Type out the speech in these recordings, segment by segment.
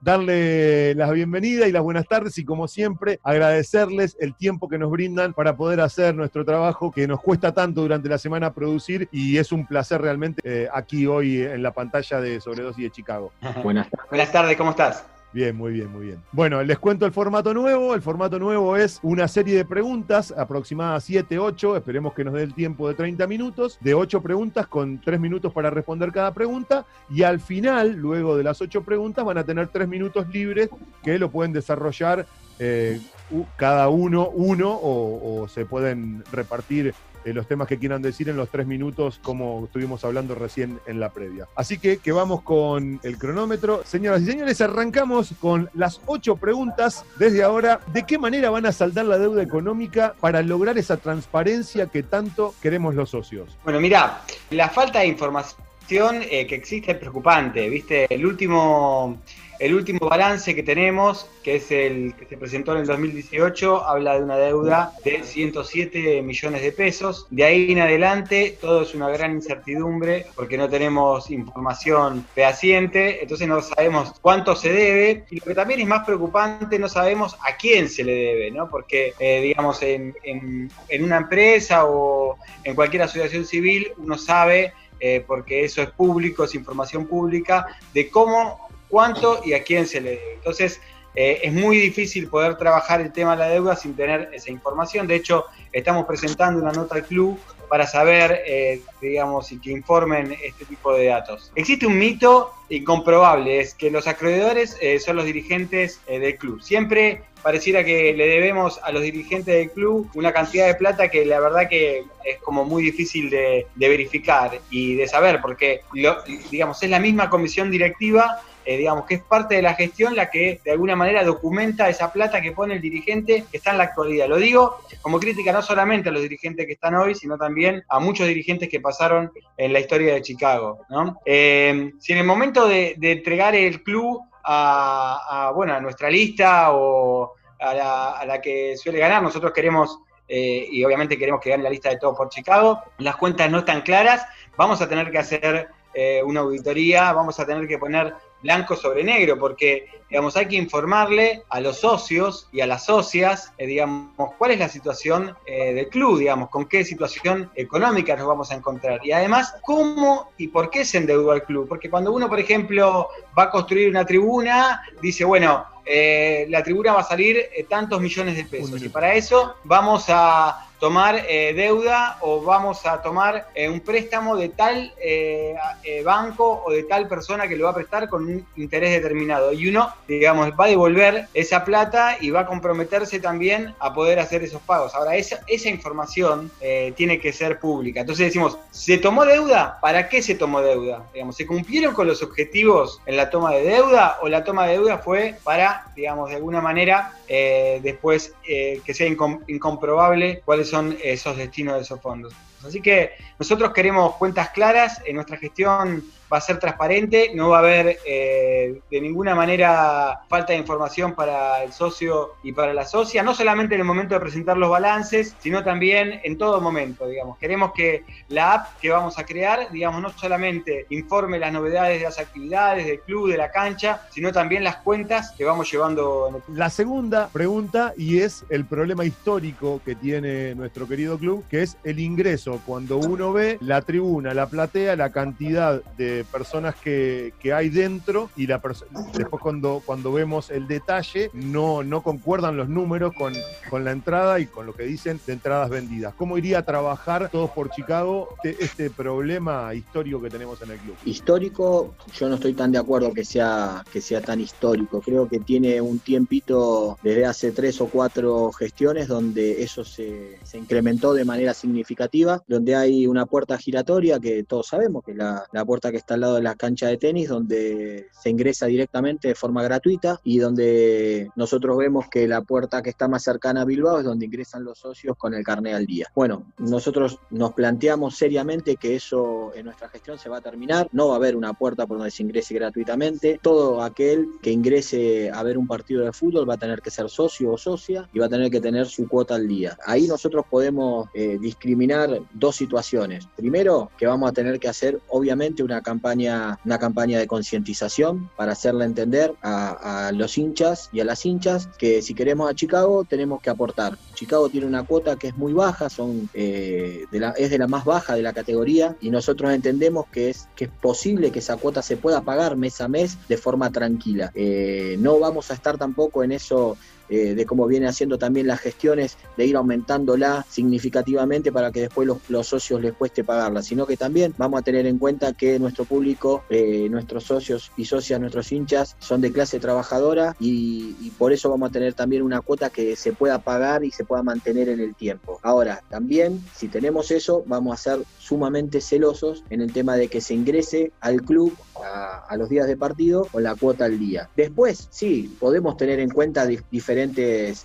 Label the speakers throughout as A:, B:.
A: darle la bienvenida y las buenas tardes y como siempre agradecerles el tiempo que nos brindan para poder hacer nuestro trabajo que nos cuesta tanto durante la semana producir y es un placer realmente eh, aquí hoy en la pantalla de Sobredosis de Chicago.
B: Buenas, buenas tardes, ¿cómo estás?
A: Bien, muy bien, muy bien. Bueno, les cuento el formato nuevo. El formato nuevo es una serie de preguntas, aproximadas 7, 8, esperemos que nos dé el tiempo de 30 minutos, de 8 preguntas con 3 minutos para responder cada pregunta. Y al final, luego de las 8 preguntas, van a tener 3 minutos libres que lo pueden desarrollar eh, cada uno, uno, o, o se pueden repartir eh, los temas que quieran decir en los tres minutos, como estuvimos hablando recién en la previa. Así que que vamos con el cronómetro. Señoras y señores, arrancamos con las ocho preguntas desde ahora. ¿De qué manera van a saldar la deuda económica para lograr esa transparencia que tanto queremos los socios?
B: Bueno, mira, la falta de información eh, que existe es preocupante. ¿Viste? El último el último balance que tenemos, que es el que se presentó en el 2018, habla de una deuda de 107 millones de pesos. De ahí en adelante todo es una gran incertidumbre porque no tenemos información fehaciente, entonces no sabemos cuánto se debe y lo que también es más preocupante, no sabemos a quién se le debe, ¿no? Porque, eh, digamos, en, una empresa o en cualquier asociación civil uno sabe eh, porque eso es público, es información pública, de cómo cuánto y a quién se le debe. Entonces, eh, es muy difícil poder trabajar el tema de la deuda sin tener esa información. De hecho, estamos presentando una nota al club para saber, eh, digamos, y que informen este tipo de datos. Existe un mito incomprobable, es que los acreedores eh, son los dirigentes del club. Siempre pareciera que le debemos a los dirigentes del club una cantidad de plata que la verdad que es como muy difícil de, verificar y de saber, porque, digamos, es la misma comisión directiva eh, digamos, que es parte de la gestión la que de alguna manera documenta esa plata que pone el dirigente que está en la actualidad. Lo digo como crítica no solamente a los dirigentes que están hoy, sino también a muchos dirigentes que pasaron en la historia de Chicago. Eh, si en el momento de, entregar el club a, bueno, nuestra lista o a la, que suele ganar, nosotros queremos eh, y obviamente queremos que gane la lista de todo por Chicago. Las cuentas no están claras, vamos a tener que hacer una auditoría, vamos a tener que poner blanco sobre negro, porque digamos, hay que informarle a los socios y a las socias, eh, digamos, cuál es la situación eh, del club, digamos, con qué situación económica nos vamos a encontrar. Y además, cómo y por qué se endeudó el club. Porque cuando uno, por ejemplo, va a construir una tribuna, dice, bueno, eh, la tribuna va a salir tantos millones de pesos. Y para eso vamos a tomar eh, deuda o vamos a tomar eh, un préstamo de tal eh, banco o de tal persona que lo va a prestar con un interés determinado. Y uno, digamos, va a devolver esa plata y va a comprometerse también a poder hacer esos pagos. Ahora, esa, esa información tiene que ser pública. Entonces decimos, ¿se tomó deuda? ¿Para qué se tomó deuda? Digamos, ¿se cumplieron con los objetivos en la toma de deuda o la toma de deuda fue para, digamos, de alguna manera después que sea incomprobable cuáles son esos destinos de esos fondos. Así que nosotros queremos cuentas claras, en nuestra gestión va a ser transparente, no va a haber eh, de ninguna manera falta de información para el socio y para la socia, no solamente en el momento de presentar los balances, sino también en todo momento, digamos. Queremos que la app que vamos a crear, digamos, no solamente informe las novedades de las actividades del club, de la cancha, sino también las cuentas que vamos llevando. En
A: el... La segunda pregunta, y es el problema histórico que tiene nuestro querido club, que es el ingreso. Cuando uno ve la tribuna, la platea, la cantidad de personas que, hay dentro y la después cuando, cuando vemos el detalle no, no concuerdan los números con, con la entrada y con lo que dicen de entradas vendidas. ¿Cómo iría a trabajar todos por Chicago este, este problema histórico que tenemos en el club?
C: Histórico, yo no estoy tan de acuerdo que sea, que sea tan histórico. Creo que tiene un tiempito desde hace tres o cuatro gestiones donde eso se, se incrementó de manera significativa, donde hay una puerta giratoria que todos sabemos que la, la puerta que está al lado de la cancha de tenis, donde se ingresa directamente de forma gratuita y donde nosotros vemos que la puerta que está más cercana a Bilbao es donde ingresan los socios con el carnet al día. Bueno, nosotros nos planteamos seriamente que eso en nuestra gestión se va a terminar, no va a haber una puerta por donde se ingrese gratuitamente, todo aquel que ingrese a ver un partido de fútbol va a tener que ser socio o socia y va a tener que tener su cuota al día. Ahí nosotros podemos eh, discriminar dos situaciones. Primero, que vamos a tener que hacer obviamente una campaña una campaña de concientización para hacerle entender a, los hinchas y a las hinchas que si queremos a Chicago tenemos que aportar. Chicago tiene una cuota que es muy baja, eh, es de la más baja de la categoría y nosotros entendemos que es, que es posible que esa cuota se pueda pagar mes a mes de forma tranquila. Eh, no vamos a estar tampoco en eso eh, de cómo viene haciendo también las gestiones, de ir aumentándola significativamente para que después los, socios les cueste pagarla, sino que también vamos a tener en cuenta que nuestro público, eh, nuestros socios y socias, nuestros hinchas, son de clase trabajadora y, por eso vamos a tener también una cuota que se pueda pagar y se pueda mantener en el tiempo. Ahora, también, si tenemos eso, vamos a ser sumamente celosos en el tema de que se ingrese al club a, los días de partido con la cuota al día. Después, sí, podemos tener en cuenta diferentes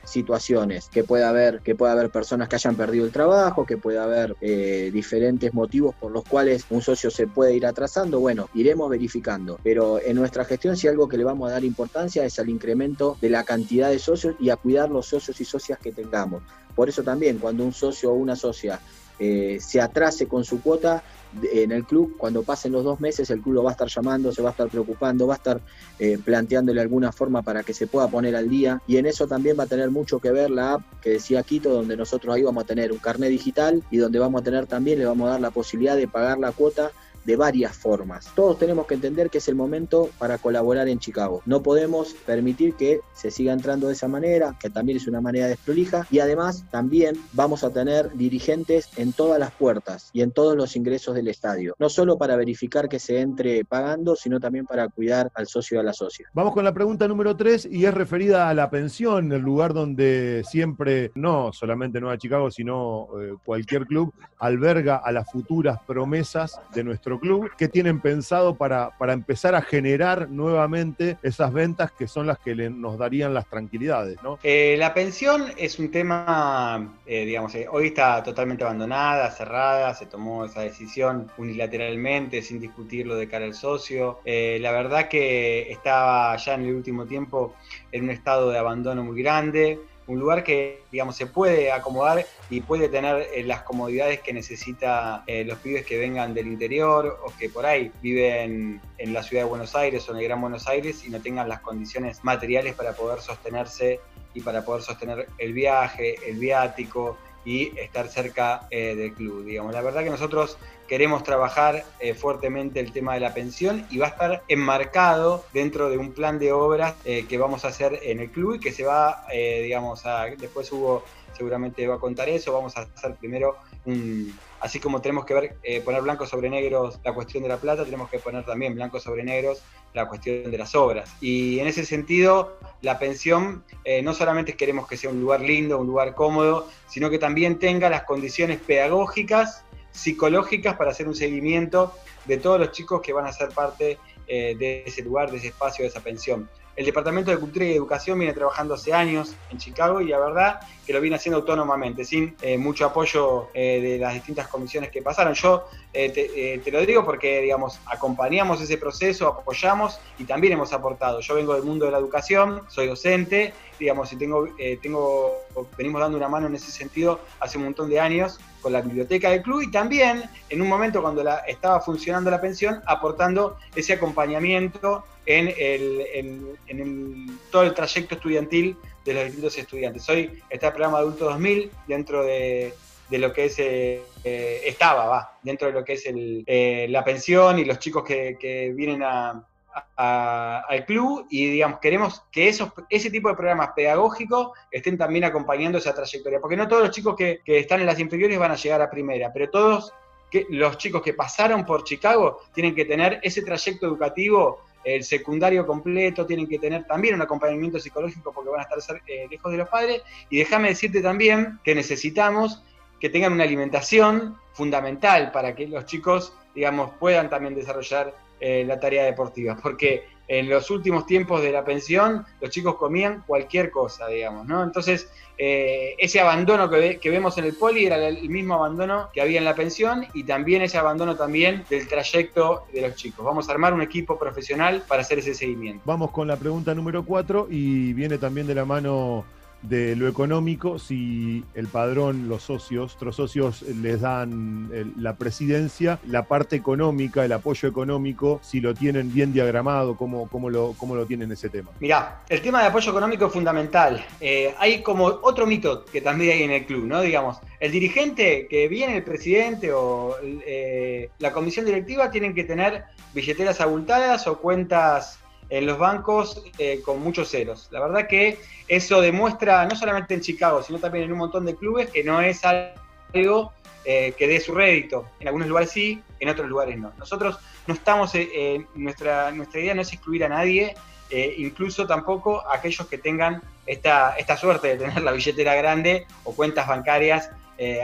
C: situaciones, que puede haber, que puede haber personas que hayan perdido el trabajo, que puede haber eh, diferentes motivos por los cuales un socio se puede ir atrasando. Bueno, iremos verificando. Pero en nuestra gestión, si algo que le vamos a dar importancia es al incremento de la cantidad de socios y a cuidar los socios y socias que tengamos. Por eso también, cuando un socio o una socia eh, se atrase con su cuota en el club, cuando pasen los dos meses el club lo va a estar llamando, se va a estar preocupando, va a estar eh, planteándole alguna forma para que se pueda poner al día. Y en eso también va a tener mucho que ver la app que decía Quito, donde nosotros ahí vamos a tener un carnet digital y donde vamos a tener también, le vamos a dar la posibilidad de pagar la cuota de varias formas. Todos tenemos que entender que es el momento para colaborar en Chicago. No podemos permitir que se siga entrando de esa manera, que también es una manera desprolija, y además también vamos a tener dirigentes en todas las puertas y en todos los ingresos del estadio. No solo para verificar que se entre pagando, sino también para cuidar al socio y a la socia.
A: Vamos con la pregunta número 3 y es referida a la pensión, el lugar donde siempre, no solamente Nueva Chicago, sino eh, cualquier club, alberga a las futuras promesas de nuestro club, que tienen pensado para, para empezar a generar nuevamente esas ventas que son las que nos darían las tranquilidades? ¿no?
B: Eh, la pensión es un tema, eh, digamos, eh, hoy está totalmente abandonada, cerrada, se tomó esa decisión unilateralmente, sin discutirlo de cara al socio. la verdad que estaba ya en el último tiempo en un estado de abandono muy grande un lugar que, digamos, se puede acomodar y puede tener eh, las comodidades que necesita eh, los pibes que vengan del interior o que por ahí viven en la ciudad de Buenos Aires o en el Gran Buenos Aires y no tengan las condiciones materiales para poder sostenerse y para poder sostener el viaje, el viático y estar cerca eh, del club. Digamos. La verdad que nosotros queremos trabajar eh, fuertemente el tema de la pensión y va a estar enmarcado dentro de un plan de obras eh, que vamos a hacer en el club y que se va, digamos, a, después Hugo seguramente va a contar eso, vamos a hacer primero un, así como tenemos que ver, poner blanco sobre negros la cuestión de la plata, tenemos que poner también blanco sobre negros la cuestión de las obras. Y en ese sentido, la pensión no solamente queremos que sea un lugar lindo, un lugar cómodo, sino que también tenga las condiciones pedagógicas, psicológicas para hacer un seguimiento de todos los chicos que van a ser parte eh, de ese lugar, de ese espacio, de esa pensión. El Departamento de Cultura y Educación viene trabajando hace años en Chicago y la verdad que lo viene haciendo autónomamente, sin eh, mucho apoyo eh, de las distintas comisiones que pasaron. Yo te, te, lo digo porque, digamos, acompañamos ese proceso, apoyamos y también hemos aportado. Yo vengo del mundo de la educación, soy docente digamos, y tengo, eh, tengo, venimos dando una mano en ese sentido hace un montón de años con la biblioteca del club y también en un momento cuando estaba funcionando la pensión, aportando ese acompañamiento en, el, en, todo el trayecto estudiantil de los distintos estudiantes. Hoy está el programa Adulto 2000 dentro de, lo que es, eh, eh, estaba, va, dentro de lo que es el, la pensión y los chicos que, que vienen a, al club y digamos, queremos que esos, ese tipo de programas pedagógicos estén también acompañando esa trayectoria, porque no todos los chicos que, están en las inferiores van a llegar a primera, pero todos los chicos que pasaron por Chicago tienen que tener ese trayecto educativo, el secundario completo, tienen que tener también un acompañamiento psicológico porque van a estar eh, lejos de los padres, y déjame decirte también que necesitamos que tengan una alimentación fundamental para que los chicos, digamos, puedan también desarrollar eh, la tarea deportiva, porque en los últimos tiempos de la pensión los chicos comían cualquier cosa, digamos, ¿no? Entonces, eh, ese abandono que, vemos en el poli era el mismo abandono que había en la pensión y también ese abandono también del trayecto de los chicos. Vamos a armar un equipo profesional para hacer ese seguimiento.
A: Vamos con la pregunta número 4 y viene también de la mano de lo económico si el padrón, los socios, otros socios les dan la presidencia, la parte económica, el apoyo económico, si lo tienen bien diagramado, cómo, cómo, lo, cómo lo tienen ese tema.
B: Mirá, el tema de apoyo económico es fundamental. Eh, hay como otro mito que también hay en el club, ¿no? Digamos, el dirigente que viene, el presidente o eh, la comisión directiva tienen que tener billeteras abultadas o cuentas en los bancos eh, con muchos ceros. La verdad que eso demuestra, no solamente en Chicago, sino también en un montón de clubes, que no es algo eh, que dé su rédito. En algunos lugares sí, en otros lugares no. Nosotros no estamos, eh, nuestra, nuestra idea no es excluir a nadie, incluso tampoco a aquellos que tengan esta, esta suerte de tener la billetera grande o cuentas bancarias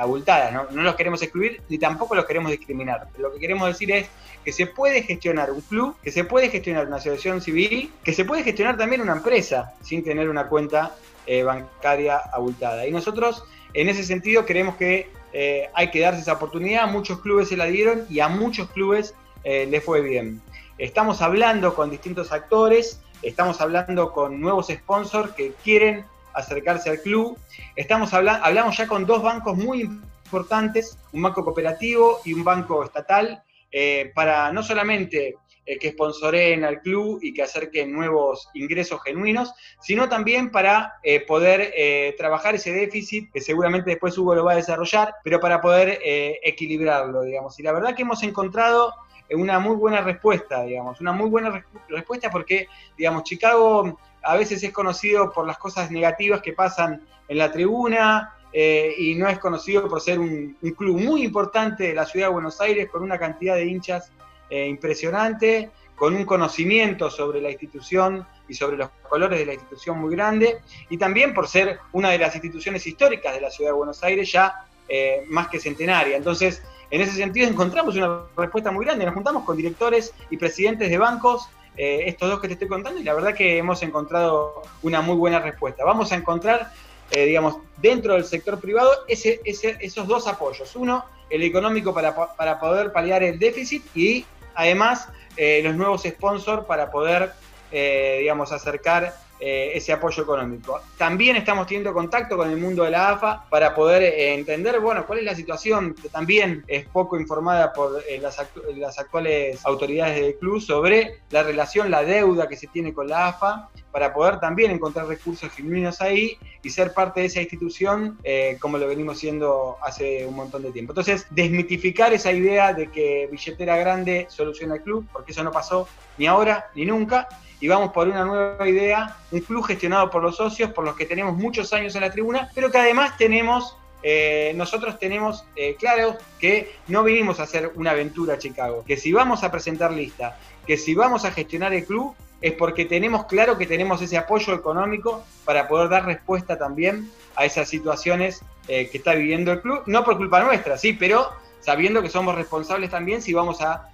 B: abultadas. ¿no? no los queremos excluir ni tampoco los queremos discriminar. Lo que queremos decir es que se puede gestionar un club, que se puede gestionar una asociación civil, que se puede gestionar también una empresa sin tener una cuenta eh, bancaria abultada. Y nosotros, en ese sentido, creemos que eh, hay que darse esa oportunidad. Muchos clubes se la dieron y a muchos clubes eh, les fue bien. Estamos hablando con distintos actores, estamos hablando con nuevos sponsors que quieren acercarse al club. Estamos hablando, hablamos ya con dos bancos muy importantes, un banco cooperativo y un banco estatal, eh, para no solamente eh, que sponsoren al club y que acerquen nuevos ingresos genuinos, sino también para eh, poder trabajar ese déficit, que seguramente después Hugo lo va a desarrollar, pero para poder equilibrarlo, digamos. Y la verdad que hemos encontrado una muy buena respuesta, digamos, una muy buena respuesta porque, digamos, Chicago a veces es conocido por las cosas negativas que pasan en la tribuna, eh, y no es conocido por ser un, club muy importante de la ciudad de Buenos Aires, con una cantidad de hinchas eh, impresionante, con un conocimiento sobre la institución y sobre los colores de la institución muy grande, y también por ser una de las instituciones históricas de la ciudad de Buenos Aires ya eh, más que centenaria. Entonces, en ese sentido encontramos una respuesta muy grande. Nos juntamos con directores y presidentes de bancos, estos dos que te estoy contando, y la verdad que hemos encontrado una muy buena respuesta. Vamos a encontrar eh, digamos, dentro del sector privado ese, esos dos apoyos. Uno, el económico para, para poder paliar el déficit y además eh, los nuevos sponsors para poder, eh, digamos, acercar eh, ese apoyo económico. También estamos teniendo contacto con el mundo de la AFA para poder eh, entender, bueno, cuál es la situación que también es poco informada por eh, las, las, actuales autoridades del club sobre la relación, la deuda que se tiene con la AFA, para poder también encontrar recursos genuinos ahí y ser parte de esa institución como lo venimos siendo hace un montón de tiempo. Entonces, desmitificar esa idea de que billetera grande soluciona el club, porque eso no pasó ni ahora ni nunca y vamos por una nueva idea, un club gestionado por los socios, por los que tenemos muchos años en la tribuna, pero que además tenemos, eh, nosotros tenemos eh, claro que no vinimos a hacer una aventura a Chicago, que si vamos a presentar lista, que si vamos a gestionar el club, es porque tenemos claro que tenemos ese apoyo económico para poder dar respuesta también a esas situaciones eh, que está viviendo el club, no por culpa nuestra, sí, pero sabiendo que somos responsables también si vamos a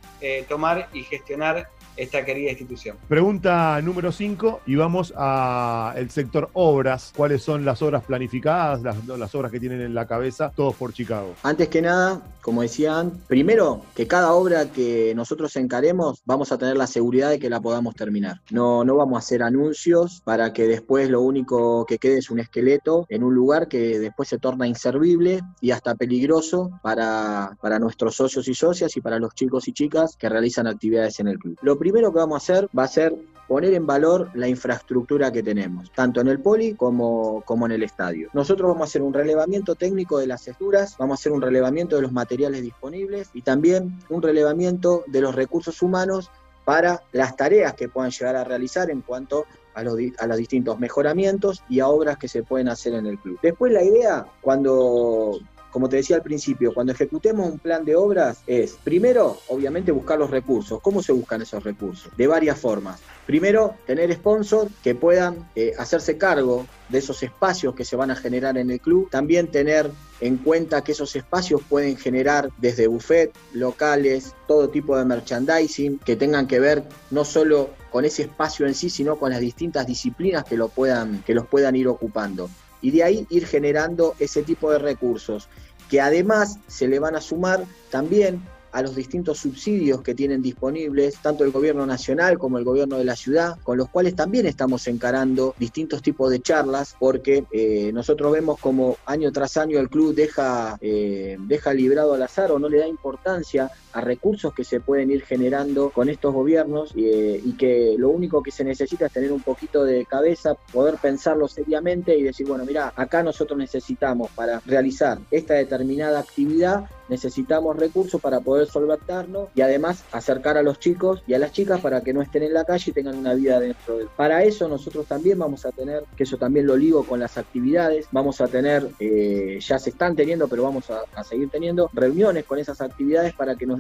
B: tomar y gestionar esta querida institución.
A: Pregunta número 5 y vamos al sector obras. ¿Cuáles son las obras planificadas, las, obras que tienen en la cabeza, todos por Chicago?
C: Antes que nada, como decían, primero que cada obra que nosotros encaremos vamos a tener la seguridad de que la podamos terminar. No, no vamos a hacer anuncios para que después lo único que quede es un esqueleto en un lugar que después se torna inservible y hasta peligroso para, para nuestros socios y socias y para los chicos y chicas que realizan actividades en el club primero que vamos a hacer va a ser poner en valor la infraestructura que tenemos, tanto en el poli como, como en el estadio. Nosotros vamos a hacer un relevamiento técnico de las estructuras, vamos a hacer un relevamiento de los materiales disponibles y también un relevamiento de los recursos humanos para las tareas que puedan llegar a realizar en cuanto a los, a los distintos mejoramientos y a obras que se pueden hacer en el club. Después la idea, cuando como te decía al principio, cuando ejecutemos un plan de obras es, primero, obviamente, buscar los recursos. ¿Cómo se buscan esos recursos? De varias formas. Primero, tener sponsors que puedan eh, hacerse cargo de esos espacios que se van a generar en el club. También tener en cuenta que esos espacios pueden generar desde buffet, locales, todo tipo de merchandising que tengan que ver no solo con ese espacio en sí, sino con las distintas disciplinas que, lo puedan, que los puedan ir ocupando y de ahí ir generando ese tipo de recursos que además se le van a sumar también a los distintos subsidios que tienen disponibles, tanto el gobierno nacional como el gobierno de la ciudad, con los cuales también estamos encarando distintos tipos de charlas, porque eh, nosotros vemos como año tras año el club deja, eh, deja librado al azar o no le da importancia a recursos que se pueden ir generando con estos gobiernos eh, y que lo único que se necesita es tener un poquito de cabeza, poder pensarlo seriamente y decir, bueno, mira, acá nosotros necesitamos para realizar esta determinada actividad necesitamos recursos para poder solventarnos y además acercar a los chicos y a las chicas para que no estén en la calle y tengan una vida dentro del. Para eso nosotros también vamos a tener, que eso también lo ligo con las actividades, vamos a tener, eh, ya se están teniendo, pero vamos a, a seguir teniendo reuniones con esas actividades para que nos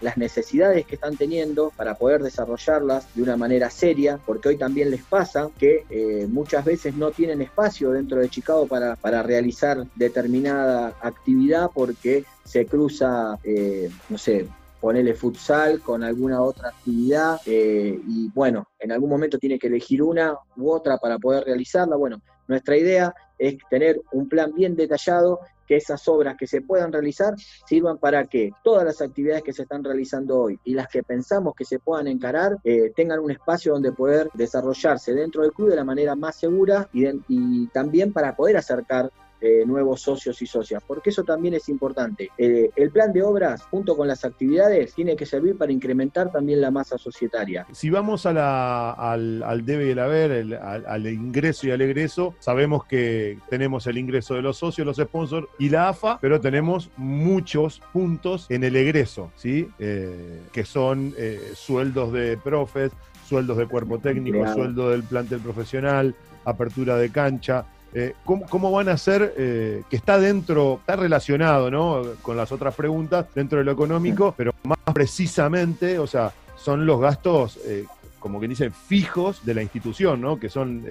C: las necesidades que están teniendo para poder desarrollarlas de una manera seria, porque hoy también les pasa que eh, muchas veces no tienen espacio dentro de Chicago para, para realizar determinada actividad porque se cruza, eh, no sé, ponerle futsal con alguna otra actividad eh, y bueno, en algún momento tiene que elegir una u otra para poder realizarla. Bueno, nuestra idea es tener un plan bien detallado que esas obras que se puedan realizar sirvan para que todas las actividades que se están realizando hoy y las que pensamos que se puedan encarar eh, tengan un espacio donde poder desarrollarse dentro del club de la manera más segura y, y también para poder acercar eh, nuevos socios y socias, porque eso también es importante. Eh, el plan de obras, junto con las actividades, tiene que servir para incrementar también la masa societaria.
A: Si vamos a la, al, al, debe y el haber, el, al, al, ingreso y al egreso, sabemos que tenemos el ingreso de los socios, los sponsors y la AFA, pero tenemos muchos puntos en el egreso, ¿sí? Eh, que son sueldos de profes, sueldos de cuerpo técnico, claro. sueldo del plantel profesional, apertura de cancha. Eh, ¿cómo, ¿cómo, van a ser, eh, que está dentro, está relacionado ¿no? con las otras preguntas, dentro de lo económico, pero más precisamente, o sea, son los gastos, eh, como que dicen, fijos de la institución, ¿no? que son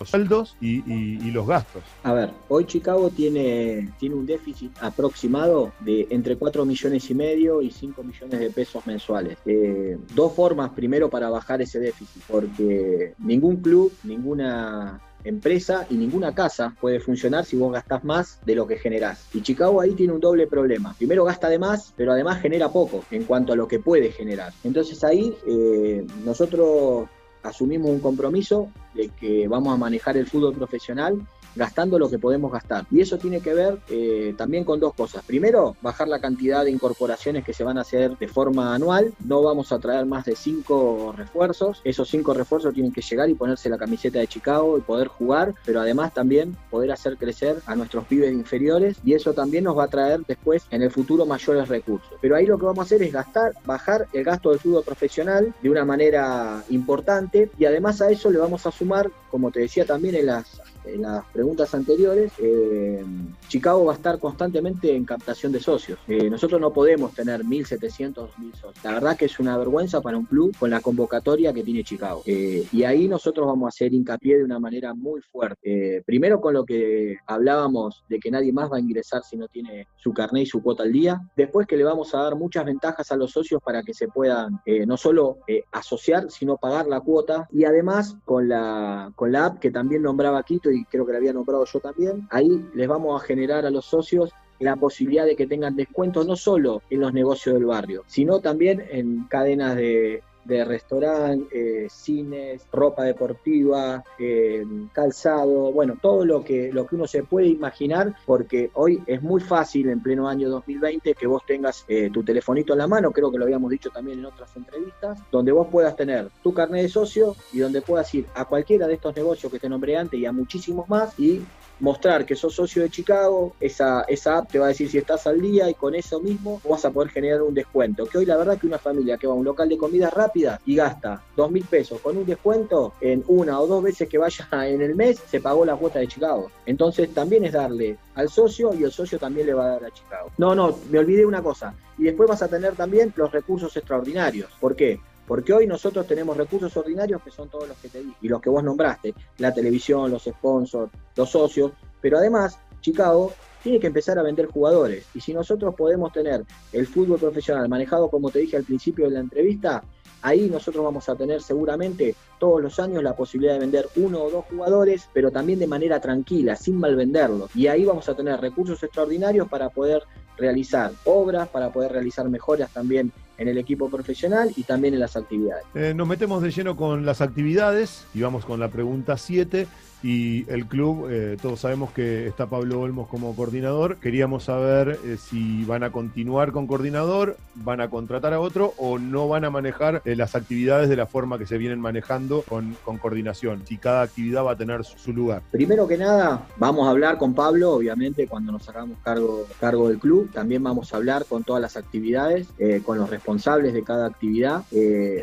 A: los sueldos y, y, y, los gastos.
C: A ver, hoy Chicago tiene, tiene un déficit aproximado de entre 4 millones y medio y 5 millones de pesos mensuales. Eh, dos formas primero para bajar ese déficit, porque ningún club, ninguna empresa y ninguna casa puede funcionar si vos gastás más de lo que generás. Y Chicago ahí tiene un doble problema. Primero gasta de más, pero además genera poco en cuanto a lo que puede generar. Entonces ahí eh, nosotros asumimos un compromiso de que vamos a manejar el fútbol profesional gastando lo que podemos gastar. Y eso tiene que ver eh, también con dos cosas. Primero, bajar la cantidad de incorporaciones que se van a hacer de forma anual. No vamos a traer más de cinco refuerzos. Esos cinco refuerzos tienen que llegar y ponerse la camiseta de Chicago y poder jugar, pero además también poder hacer crecer a nuestros pibes inferiores y eso también nos va a traer después en el futuro mayores recursos. Pero ahí lo que vamos a hacer es gastar, bajar el gasto del fútbol profesional de una manera importante y además a eso le vamos a sumar, como te decía también en las en las preguntas anteriores, eh, Chicago va a estar constantemente en captación de socios. Eh, nosotros no podemos tener 1.700, 2.000 socios. La verdad que es una vergüenza para un club con la convocatoria que tiene Chicago. Eh, y ahí nosotros vamos a hacer hincapié de una manera muy fuerte. primero con lo que hablábamos de que nadie más va a ingresar si no tiene su carnet y su cuota al día. Después que le vamos a dar muchas ventajas a los socios para que se puedan no solo asociar, sino pagar la cuota. Y además con la, con la app que también nombraba Quito y creo que la había nombrado yo también, ahí les vamos a generar a los socios la posibilidad de que tengan descuentos no solo en los negocios del barrio, sino también en cadenas de, de restaurante, eh, cines, ropa deportiva, eh, calzado, bueno, todo lo que, lo que uno se puede imaginar, porque hoy es muy fácil en pleno año 2020 que vos tengas eh, tu telefonito en la mano, creo que lo habíamos dicho también en otras entrevistas, donde vos puedas tener tu carnet de socio y donde puedas ir a cualquiera de estos negocios que te nombré antes y a muchísimos más y mostrar que sos socio de Chicago, esa, esa app te va a decir si estás al día y con eso mismo vas a poder generar un descuento. Que hoy la verdad que una familia que va a un local de comida rápida y gasta dos mil pesos con un descuento, en una o dos veces que vaya en el mes, se pagó la cuota de Chicago. Entonces también es darle al socio y el socio también le va a dar a Chicago. No, no, me olvidé una cosa. Y después vas a tener también los recursos extraordinarios. ¿Por qué? Porque hoy nosotros tenemos recursos ordinarios que son todos los que te di y los que vos nombraste, la televisión, los sponsors, los socios, pero además Chicago tiene que empezar a vender jugadores. Y si nosotros podemos tener el fútbol profesional manejado, como te dije al principio de la entrevista, ahí nosotros vamos a tener seguramente todos los años la posibilidad de vender uno o dos jugadores, pero también de manera tranquila, sin mal venderlos. Y ahí vamos a tener recursos extraordinarios para poder realizar obras, para poder realizar mejoras también en el equipo profesional y también en las actividades.
A: Eh, nos metemos de lleno con las actividades y vamos con la pregunta 7 y el club, eh, todos sabemos que está Pablo Olmos como coordinador. Queríamos saber eh, si van a continuar con coordinador, van a contratar a otro o no van a manejar eh, las actividades de la forma que se vienen manejando con, coordinación. Si cada actividad va a tener su, lugar.
C: Primero que nada, vamos a hablar con Pablo, obviamente, cuando nos hagamos cargo, cargo del club. También vamos a hablar con todas las actividades, con los responsables de cada actividad.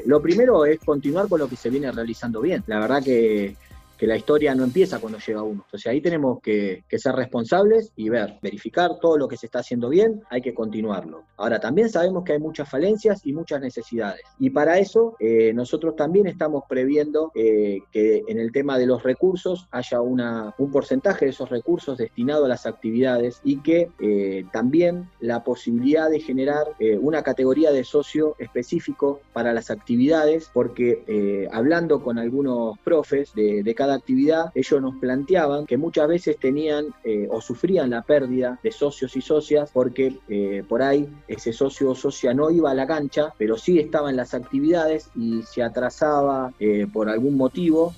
C: lo primero es continuar con lo que se viene realizando bien. La verdad que que la historia no empieza cuando llega uno. Entonces ahí tenemos que, ser responsables y ver, verificar todo lo que se está haciendo bien, hay que continuarlo. Ahora también sabemos que hay muchas falencias y muchas necesidades. Y para eso eh, nosotros también estamos previendo eh, que en el tema de los recursos haya un porcentaje de esos recursos destinado a las actividades y que eh, también la posibilidad de generar una categoría de socio específico para las actividades, porque hablando con algunos profes de, de cada actividad, ellos nos planteaban que muchas veces tenían eh, o sufrían la pérdida de socios y socias porque eh, por ahí ese socio o socia no iba a la cancha, pero sí estaba en las actividades y se atrasaba eh, por algún motivo,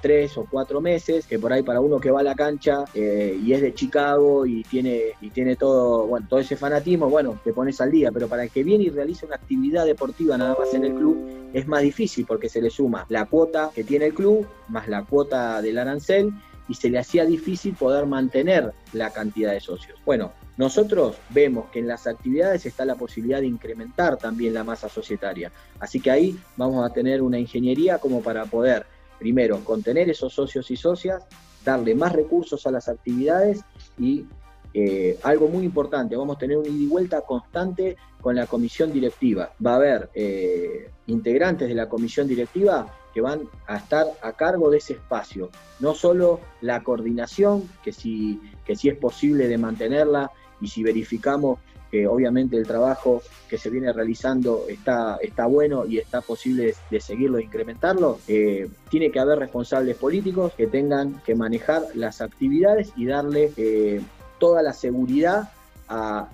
C: tres o cuatro meses, que por ahí para uno que va a la cancha y es de Chicago y tiene, y tiene todo, bueno, todo ese fanatismo, bueno, te pones al día, pero para el que viene y realiza una actividad deportiva nada más en el club, es más difícil porque se le suma la cuota que tiene el club más la cuota del arancel y se le hacía difícil poder mantener la cantidad de socios. Bueno, nosotros vemos que en las actividades está la posibilidad de incrementar también la masa societaria. Así que ahí vamos a tener una ingeniería como para poder, primero, contener esos socios y socias, darle más recursos a las actividades y eh, algo muy importante, vamos a tener un ida y vuelta constante con la comisión directiva. Va a haber eh, integrantes de la comisión directiva que van a estar a cargo de ese espacio. No solo la coordinación, que si, que si es posible de mantenerla y si verificamos que obviamente el trabajo que se viene realizando está, está bueno y está posible de, seguirlo e incrementarlo, eh, tiene que haber responsables políticos que tengan que manejar las actividades y darle eh, toda la seguridad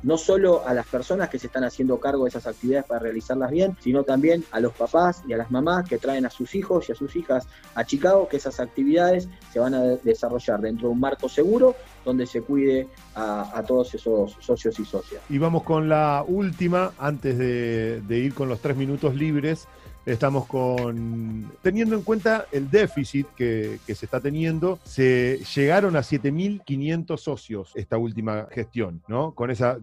C: no solo a las personas que se están haciendo cargo de esas actividades para realizarlas bien, sino también a los papás y a las mamás que traen a sus hijos y a sus hijas a Chicago, que esas actividades se van a desarrollar dentro de un marco seguro donde se cuide a, todos esos socios y socias.
A: Y vamos con la última, antes de ir con los tres minutos libres. Estamos con, teniendo en cuenta el déficit que, se está teniendo, se llegaron a 7.500 socios esta última gestión, ¿no? Con esa,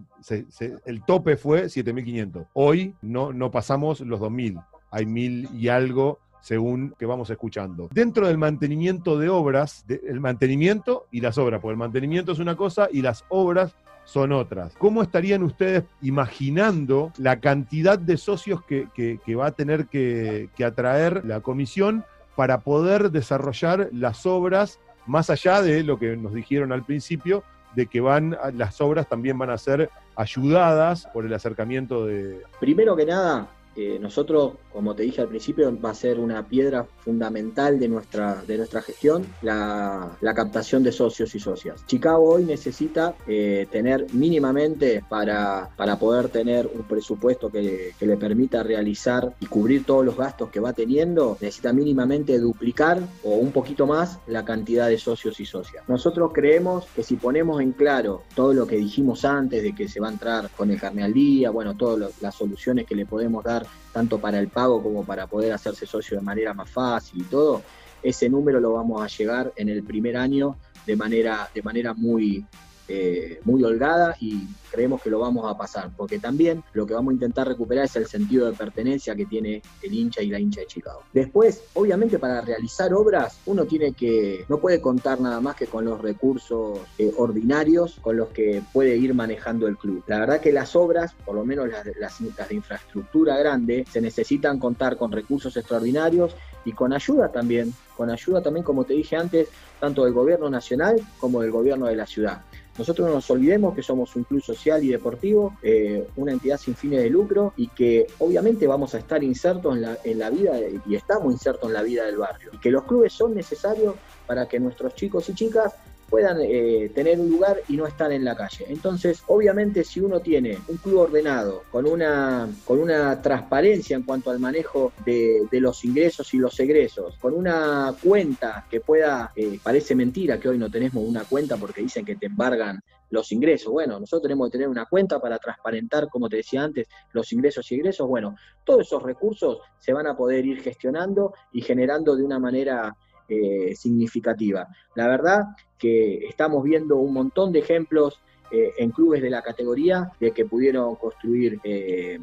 A: el tope fue 7.500. Hoy no, no pasamos los 2.000, hay mil y algo según que vamos escuchando. Dentro del mantenimiento de obras, el mantenimiento y las obras, porque el mantenimiento es una cosa y las obras son otras. ¿Cómo estarían ustedes imaginando la cantidad de socios que, va a tener que, atraer la comisión para poder desarrollar las obras más allá de lo que nos dijeron al principio, de que van las obras también van a ser ayudadas por el acercamiento de...
C: Primero que nada, eh, nosotros, como te dije al principio, va a ser una piedra fundamental de nuestra, de nuestra gestión, la, captación de socios y socias. Chicago hoy necesita eh, tener mínimamente para, para poder tener un presupuesto que, que, le permita realizar y cubrir todos los gastos que va teniendo, necesita mínimamente duplicar o un poquito más la cantidad de socios y socias. Nosotros creemos que si ponemos en claro todo lo que dijimos antes de que se va a entrar con el carne al día, bueno, todas las soluciones que le podemos dar tanto para el pago como para poder hacerse socio de manera más fácil y todo, ese número lo vamos a llegar en el primer año de manera, de manera muy, eh, muy holgada y creemos que lo vamos a pasar, porque también lo que vamos a intentar recuperar es el sentido de pertenencia que tiene el hincha y la hincha de Chicago. Después, obviamente para realizar obras, uno tiene que, no puede contar nada más que con los recursos eh, ordinarios con los que puede ir manejando el club. La verdad que las obras, por lo menos las, las, las de infraestructura grande, se necesitan contar con recursos extraordinarios y con ayuda también, con ayuda también, como te dije antes, tanto del gobierno nacional como del gobierno de la ciudad. Nosotros no nos olvidemos que somos un club social y deportivo, eh, una entidad sin fines de lucro y que obviamente vamos a estar insertos en la, en la vida y estamos insertos en la vida del barrio. Y que los clubes son necesarios para que nuestros chicos y chicas puedan eh, tener un lugar y no estar en la calle. Entonces, obviamente, si uno tiene un club ordenado, con una, con una transparencia en cuanto al manejo de, los ingresos y los egresos, con una cuenta que pueda, eh, parece mentira que hoy no tenemos una cuenta porque dicen que te embargan los ingresos. Bueno, nosotros tenemos que tener una cuenta para transparentar, como te decía antes, los ingresos y egresos. Bueno, todos esos recursos se van a poder ir gestionando y generando de una manera eh, significativa. La verdad que estamos viendo un montón de ejemplos eh, en clubes de la categoría de que pudieron construir eh,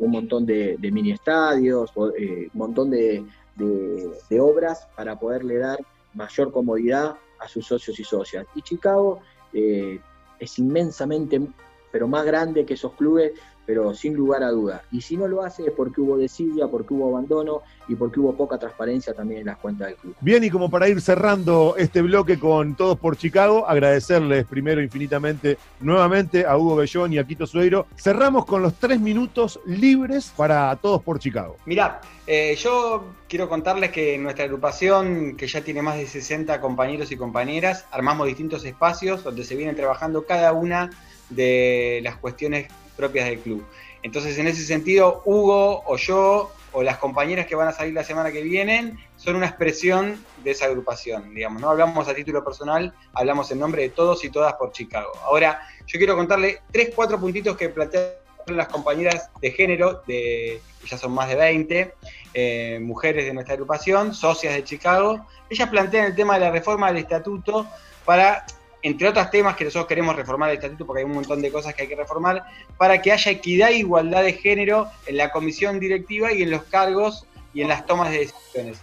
C: un montón de, mini estadios, un montón de, de, obras para poderle dar mayor comodidad a sus socios y socias. Y Chicago es inmensamente, pero más grande que esos clubes pero sin lugar a duda. Y si no lo hace es porque hubo desidia, porque hubo abandono y porque hubo poca transparencia también en las cuentas del club.
A: Bien, y como para ir cerrando este bloque con Todos por Chicago, agradecerles primero infinitamente nuevamente a Hugo Bellón y a Quito Sueiro. Cerramos con los tres minutos libres para Todos por Chicago.
B: Mirá, eh, yo quiero contarles que en nuestra agrupación, que ya tiene más de 60 compañeros y compañeras, armamos distintos espacios donde se vienen trabajando cada una de las cuestiones propias del club. Entonces, en ese sentido, Hugo o yo o las compañeras que van a salir la semana que viene son una expresión de esa agrupación, digamos, no hablamos a título personal, hablamos en nombre de todos y todas por Chicago. Ahora, yo quiero contarle tres, cuatro puntitos que plantean las compañeras de género, de, ya son más de 20, eh, mujeres de nuestra agrupación, socias de Chicago. Ellas plantean el tema de la reforma del estatuto para entre otros temas que nosotros queremos reformar el estatuto, porque hay un montón de cosas que hay que reformar, para que haya equidad e igualdad de género en la comisión directiva y en los cargos y en las tomas de decisiones.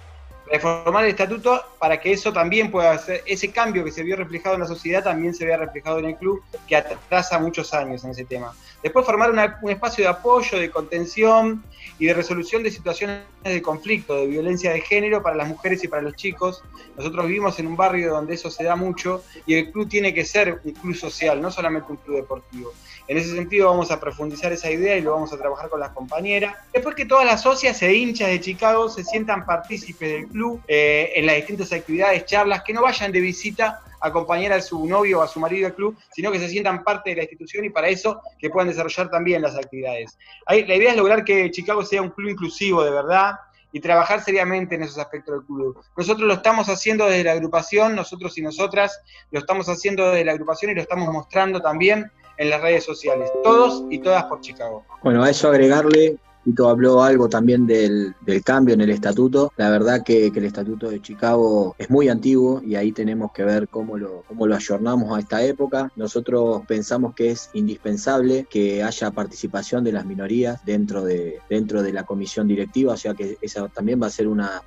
B: Reformar el estatuto para que eso también pueda ser, ese cambio que se vio reflejado en la sociedad también se vea reflejado en el club, que atrasa muchos años en ese tema. Después formar un espacio de apoyo, de contención y de resolución de situaciones de conflicto, de violencia de género para las mujeres y para los chicos. Nosotros vivimos en un barrio donde eso se da mucho y el club tiene que ser un club social, no solamente un club deportivo. En ese sentido vamos a profundizar esa idea y lo vamos a trabajar con las compañeras. Después que todas las socias e hinchas de Chicago se sientan partícipes del club eh, en las distintas actividades, charlas, que no vayan de visita a acompañar a su novio o a su marido al club, sino que se sientan parte de la institución y para eso que puedan desarrollar también las actividades. la idea es lograr que Chicago sea un club inclusivo de verdad, y trabajar seriamente en esos aspectos del club. Nosotros lo estamos haciendo desde la agrupación, nosotros y nosotras lo estamos haciendo desde la agrupación y lo estamos mostrando también en las redes sociales, todos y todas por Chicago.
C: Bueno, a eso agregarle Tito habló algo también del, cambio en el estatuto. La verdad que, el estatuto de Chicago es muy antiguo y ahí tenemos que ver cómo lo, cómo lo ayornamos a esta época. Nosotros pensamos que es indispensable que haya participación de las minorías dentro de, dentro de la comisión directiva, o sea que esa también va a ser una,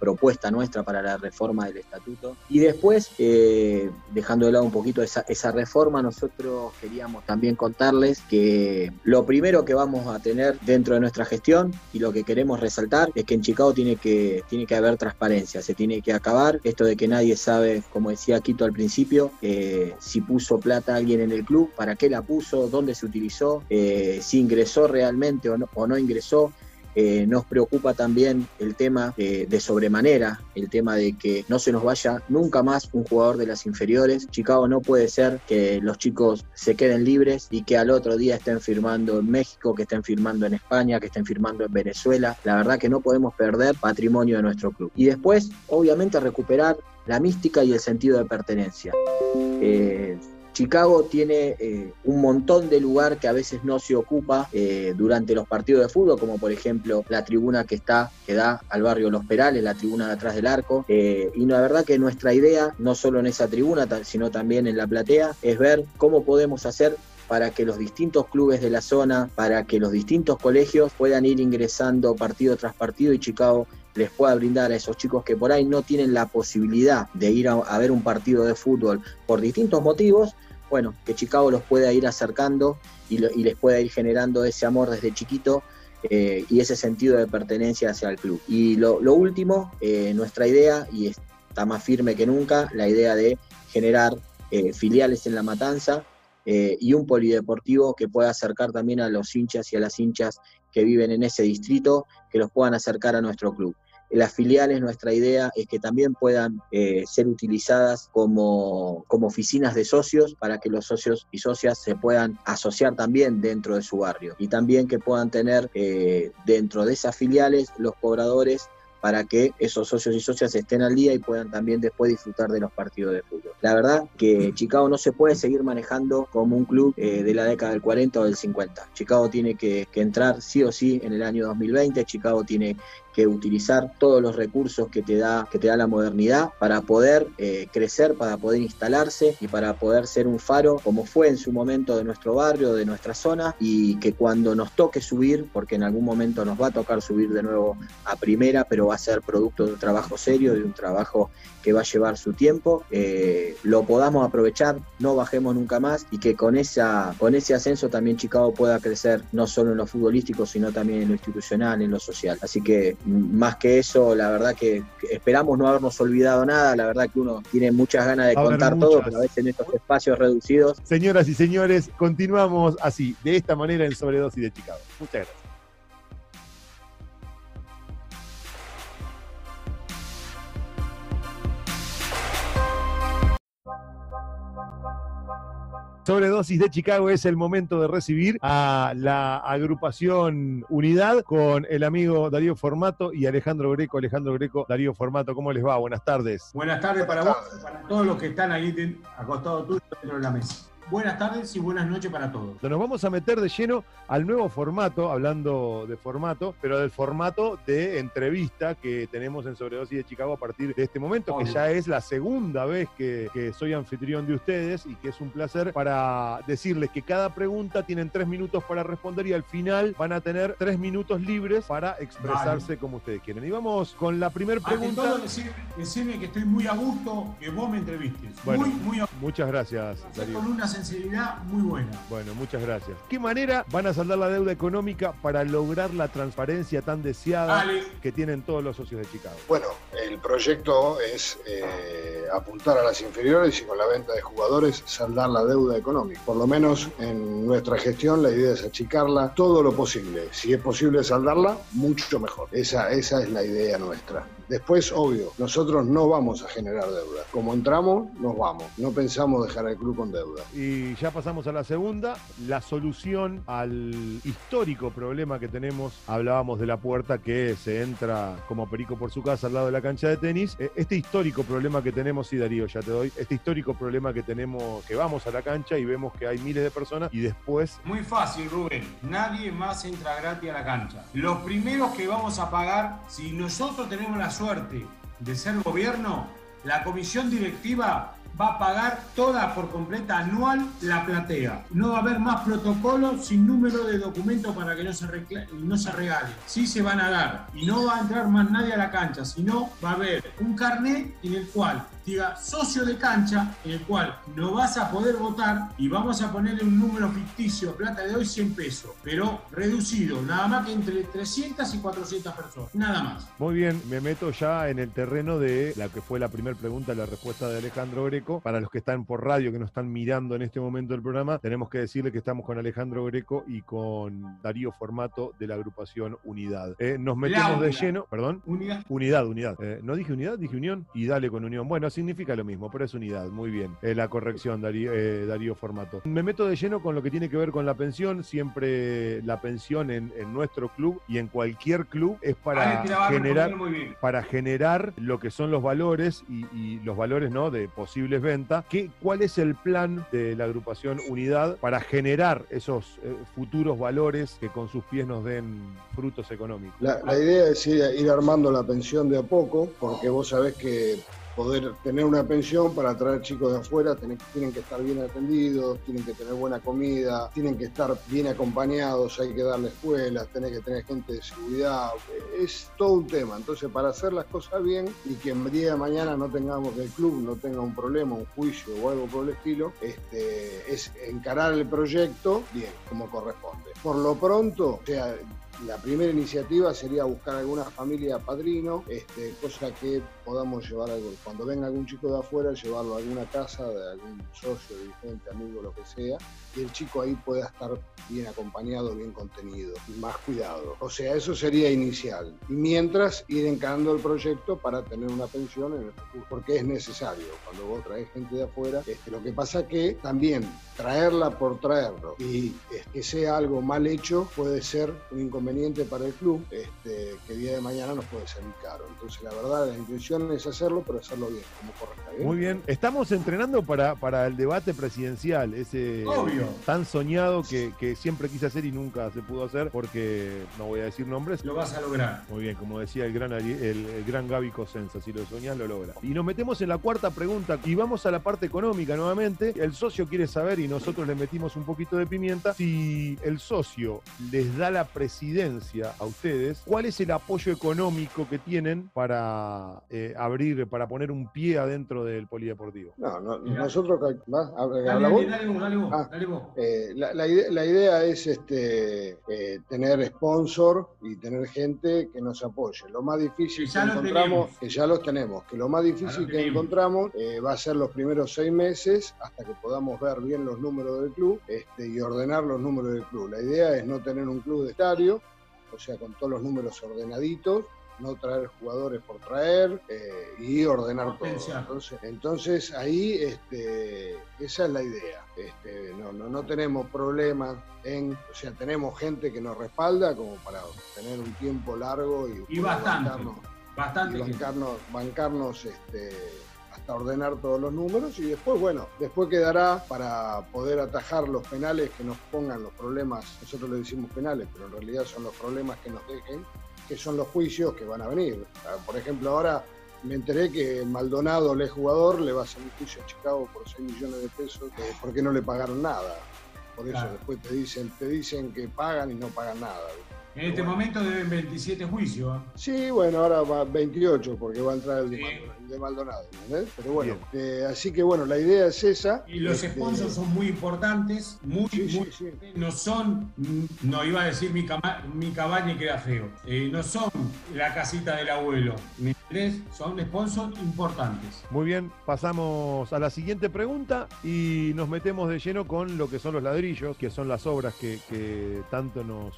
C: propuesta nuestra para la reforma del estatuto. Y después, eh, dejando de lado un poquito esa, esa reforma, nosotros queríamos también contarles que lo primero que vamos a tener dentro de nuestra gestión y lo que queremos resaltar es que en Chicago tiene que, tiene que haber transparencia, se tiene que acabar esto de que nadie sabe, como decía Quito al principio, eh, si puso plata alguien en el club, para qué la puso, dónde se utilizó, eh, si ingresó realmente o no, o no ingresó. Eh, nos preocupa también el tema de sobremanera, el tema de que no se nos vaya nunca más un jugador de las inferiores. Chicago no puede ser que los chicos se queden libres y que al otro día estén firmando en México, que estén firmando en España, que estén firmando en Venezuela. La verdad que no podemos perder patrimonio de nuestro club. Y después, obviamente, recuperar la mística y el sentido de pertenencia. Eh, Chicago tiene eh, un montón de lugar que a veces no se ocupa eh, durante los partidos de fútbol, como por ejemplo la tribuna que está, que da al barrio Los Perales, la tribuna de atrás del arco. Eh, y la verdad que nuestra idea, no solo en esa tribuna, sino también en la platea, es ver cómo podemos hacer para que los distintos clubes de la zona, para que los distintos colegios puedan ir ingresando partido tras partido y Chicago les pueda brindar a esos chicos que por ahí no tienen la posibilidad de ir a ver un partido de fútbol por distintos motivos, bueno, que Chicago los pueda ir acercando y, les pueda ir generando ese amor desde chiquito eh, y ese sentido de pertenencia hacia el club. Y lo, último, eh, nuestra idea, y está más firme que nunca, la idea de generar eh, filiales en la matanza y un polideportivo que pueda acercar también a los hinchas y a las hinchas que viven en ese distrito, que los puedan acercar a nuestro club. Las filiales, nuestra idea es que también puedan eh, ser utilizadas como, como oficinas de socios para que los socios y socias se puedan asociar también dentro de su barrio y también que puedan tener eh, dentro de esas filiales los cobradores para que esos socios y socias estén al día y puedan también después disfrutar de los partidos de fútbol. La verdad que Chicago no se puede seguir manejando como un club eh, de la década del 40 o del 50. Chicago tiene que, que entrar sí o sí en el año 2020, Chicago tiene que utilizar todos los recursos que te da, que te da la modernidad para poder eh, crecer, para poder instalarse y para poder ser un faro como fue en su momento de nuestro barrio, de nuestra zona y que cuando nos toque subir, porque en algún momento nos va a tocar subir de nuevo a primera, pero va a ser producto de un trabajo serio, de un trabajo que va a llevar su tiempo, eh, lo podamos aprovechar, no bajemos nunca más y que con, esa, con ese ascenso también Chicago pueda crecer no solo en lo futbolístico, sino también en lo institucional, en lo social. Así que más que eso, la verdad que esperamos no habernos olvidado nada, la verdad que uno tiene muchas ganas de contar todo, pero a veces en estos espacios reducidos.
A: Señoras y señores, continuamos así, de esta manera en Sobredosis de Chicago. Muchas gracias. Sobredosis de Chicago es el momento de recibir a la agrupación Unidad con el amigo Darío Formato y Alejandro Greco. Alejandro Greco, Darío Formato, ¿cómo les va? Buenas tardes.
D: Buenas tardes para vos para todos los que están ahí acostados tuyos dentro de la mesa buenas tardes y buenas noches para todos.
A: Nos vamos a meter de lleno al nuevo formato, hablando de formato, pero del formato de entrevista que tenemos en Sobredosis de Chicago a partir de este momento, que ya es la segunda vez que, soy anfitrión de ustedes y que es un placer para decirles que cada pregunta tienen tres minutos para responder y al final van a tener tres minutos libres para expresarse como ustedes quieren. Y vamos con la primera pregunta.
D: todo, decirme que estoy muy a gusto que vos me entrevistes.
A: muy, muy a... Muchas gracias,
D: Darío. Con una sensibilidad muy buena.
A: Bueno, muchas gracias. ¿Qué manera van a saldar la deuda económica para lograr la transparencia tan deseada que tienen todos los socios de Chicago?
E: Bueno, el proyecto es eh, apuntar a las inferiores y con la venta de jugadores saldar la deuda económica. Por lo menos en nuestra gestión la idea es achicarla todo lo posible. Si es posible saldarla, mucho mejor. Esa, esa es la idea nuestra. Después, obvio, nosotros no vamos a generar deuda. Como entramos, nos vamos. No pensamos dejar el club con deuda.
A: Y ya pasamos a la segunda, la solución al histórico problema que tenemos. Hablábamos de la puerta que se entra como perico por su casa al lado de la cancha de tenis. E, este histórico problema que tenemos, sí Darío, ya te doy, este histórico problema que tenemos, que vamos a la cancha y vemos que hay miles de personas y después...
D: Muy fácil, Rubén. Nadie más entra gratis a la cancha. Los primeros que vamos a pagar, si nosotros tenemos la de ser gobierno, la comisión directiva va a pagar toda por completa anual la platea. No va a haber más protocolos sin número de documentos para que no se, no se regale. Sí se van a dar y no va a entrar más nadie a la cancha, sino va a haber un carnet en el cual diga socio de cancha, en el cual no vas a poder votar y vamos a ponerle un número ficticio, plata de hoy 100 pesos, pero reducido, nada más que entre 300 y 400 personas, nada más.
A: Muy bien, me meto ya en el terreno de la que fue la primera pregunta, la respuesta de Alejandro Greco. Para los que están por radio, que nos están mirando en este momento del programa, tenemos que decirle que estamos con Alejandro Greco y con Darío Formato de la agrupación Unidad. Eh, nos metemos de lleno, perdón.
D: Unidad.
A: Unidad, unidad. Eh, no dije unidad, dije unión y dale con unión. Bueno, significa lo mismo, pero es unidad. Muy bien. Eh, la corrección, Darío, eh, Darío, Formato. Me meto de lleno con lo que tiene que ver con la pensión. Siempre la pensión en, nuestro club y en cualquier club es para generar, para generar lo que son los valores y, los valores ¿no? de posibles ventas. ¿Qué, ¿Cuál es el plan de la agrupación Unidad para generar esos eh, futuros valores que con sus pies nos den frutos económicos?
E: La, la idea es ir, ir armando la pensión de a poco, porque vos sabés que poder tener una pensión para traer chicos de afuera, tienen, que estar bien atendidos, tienen que tener buena comida, tienen que estar bien acompañados, hay que darle escuelas, tiene que tener gente de seguridad, es todo un tema. Entonces, para hacer las cosas bien y que en día de mañana no tengamos que el club no tenga un problema, un juicio o algo por el estilo, este, es encarar el proyecto bien, como corresponde. Por lo pronto, o sea, la primera iniciativa sería buscar alguna familia padrino, este, cosa que podamos llevar algo. Cuando venga algún chico de afuera, llevarlo a alguna casa de algún socio, dirigente, amigo, lo que sea, y el chico ahí pueda estar bien acompañado, bien contenido, más cuidado. O sea, eso sería inicial. Y mientras ir encarando el proyecto para tener una pensión en el futuro, porque es necesario. Cuando vos traes gente de afuera, este, lo que pasa que también traerla por traerlo y que sea algo mal hecho puede ser un inconveniente para el club este, que día de mañana nos puede salir caro. Entonces, la verdad, la intención es hacerlo, pero hacerlo bien, como correcta.
A: Muy bien. Estamos entrenando para, para el debate presidencial, ese tan soñado que, que, siempre quise hacer y nunca se pudo hacer porque no voy a decir nombres.
D: Lo vas a lograr.
A: Muy bien, como decía el gran, el, gran Gaby Cosenza, si lo soñás, lo logras. Y nos metemos en la cuarta pregunta y vamos a la parte económica nuevamente. El socio quiere saber y nosotros le metimos un poquito de pimienta si el socio les da la presidencia a ustedes, ¿cuál es el apoyo económico que tienen para eh, abrir, para poner un pie adentro del polideportivo?
E: No, no nosotros... la, idea, es este, eh, tener sponsor y tener gente que nos apoye. Lo más difícil que, encontramos, que ya los tenemos, que lo más difícil que encontramos eh, va a ser los primeros seis meses hasta que podamos ver bien los números del club este, y ordenar los números del club. La idea es no tener un club de estadio, o sea, con todos los números ordenaditos, no traer jugadores por traer eh, y ordenar todo. Entonces, entonces ahí este, esa es la idea. Este, no, no, no tenemos problemas en, o sea, tenemos gente que nos respalda como para tener un tiempo largo y,
D: y bastante, bastante
E: bancarnos, bancarnos este, hasta ordenar todos los números y después, bueno, después quedará para poder atajar los penales que nos pongan los problemas, nosotros le decimos penales, pero en realidad son los problemas que nos dejen, que son los juicios que van a venir. Ah, por ejemplo, ahora me enteré que Maldonado, el jugador, le va a hacer un juicio a Chicago por 6 millones de pesos porque no le pagaron nada. Por eso después te dicen, te dicen que pagan y no pagan nada.
D: En este momento deben 27 juicios. ¿eh?
E: Sí, bueno, ahora va 28 porque va a entrar el de, Maldonado. Pero bueno, eh, así que bueno, la idea es esa.
D: Y los este, sponsors son muy importantes, muy, muy no son, no iba a decir mi, mi cabaña y queda feo, eh, no son la casita del abuelo. Son sponsors importantes.
A: Muy bien, pasamos a la siguiente pregunta y nos metemos de lleno con lo que son los ladrillos, que son las obras que, que tanto nos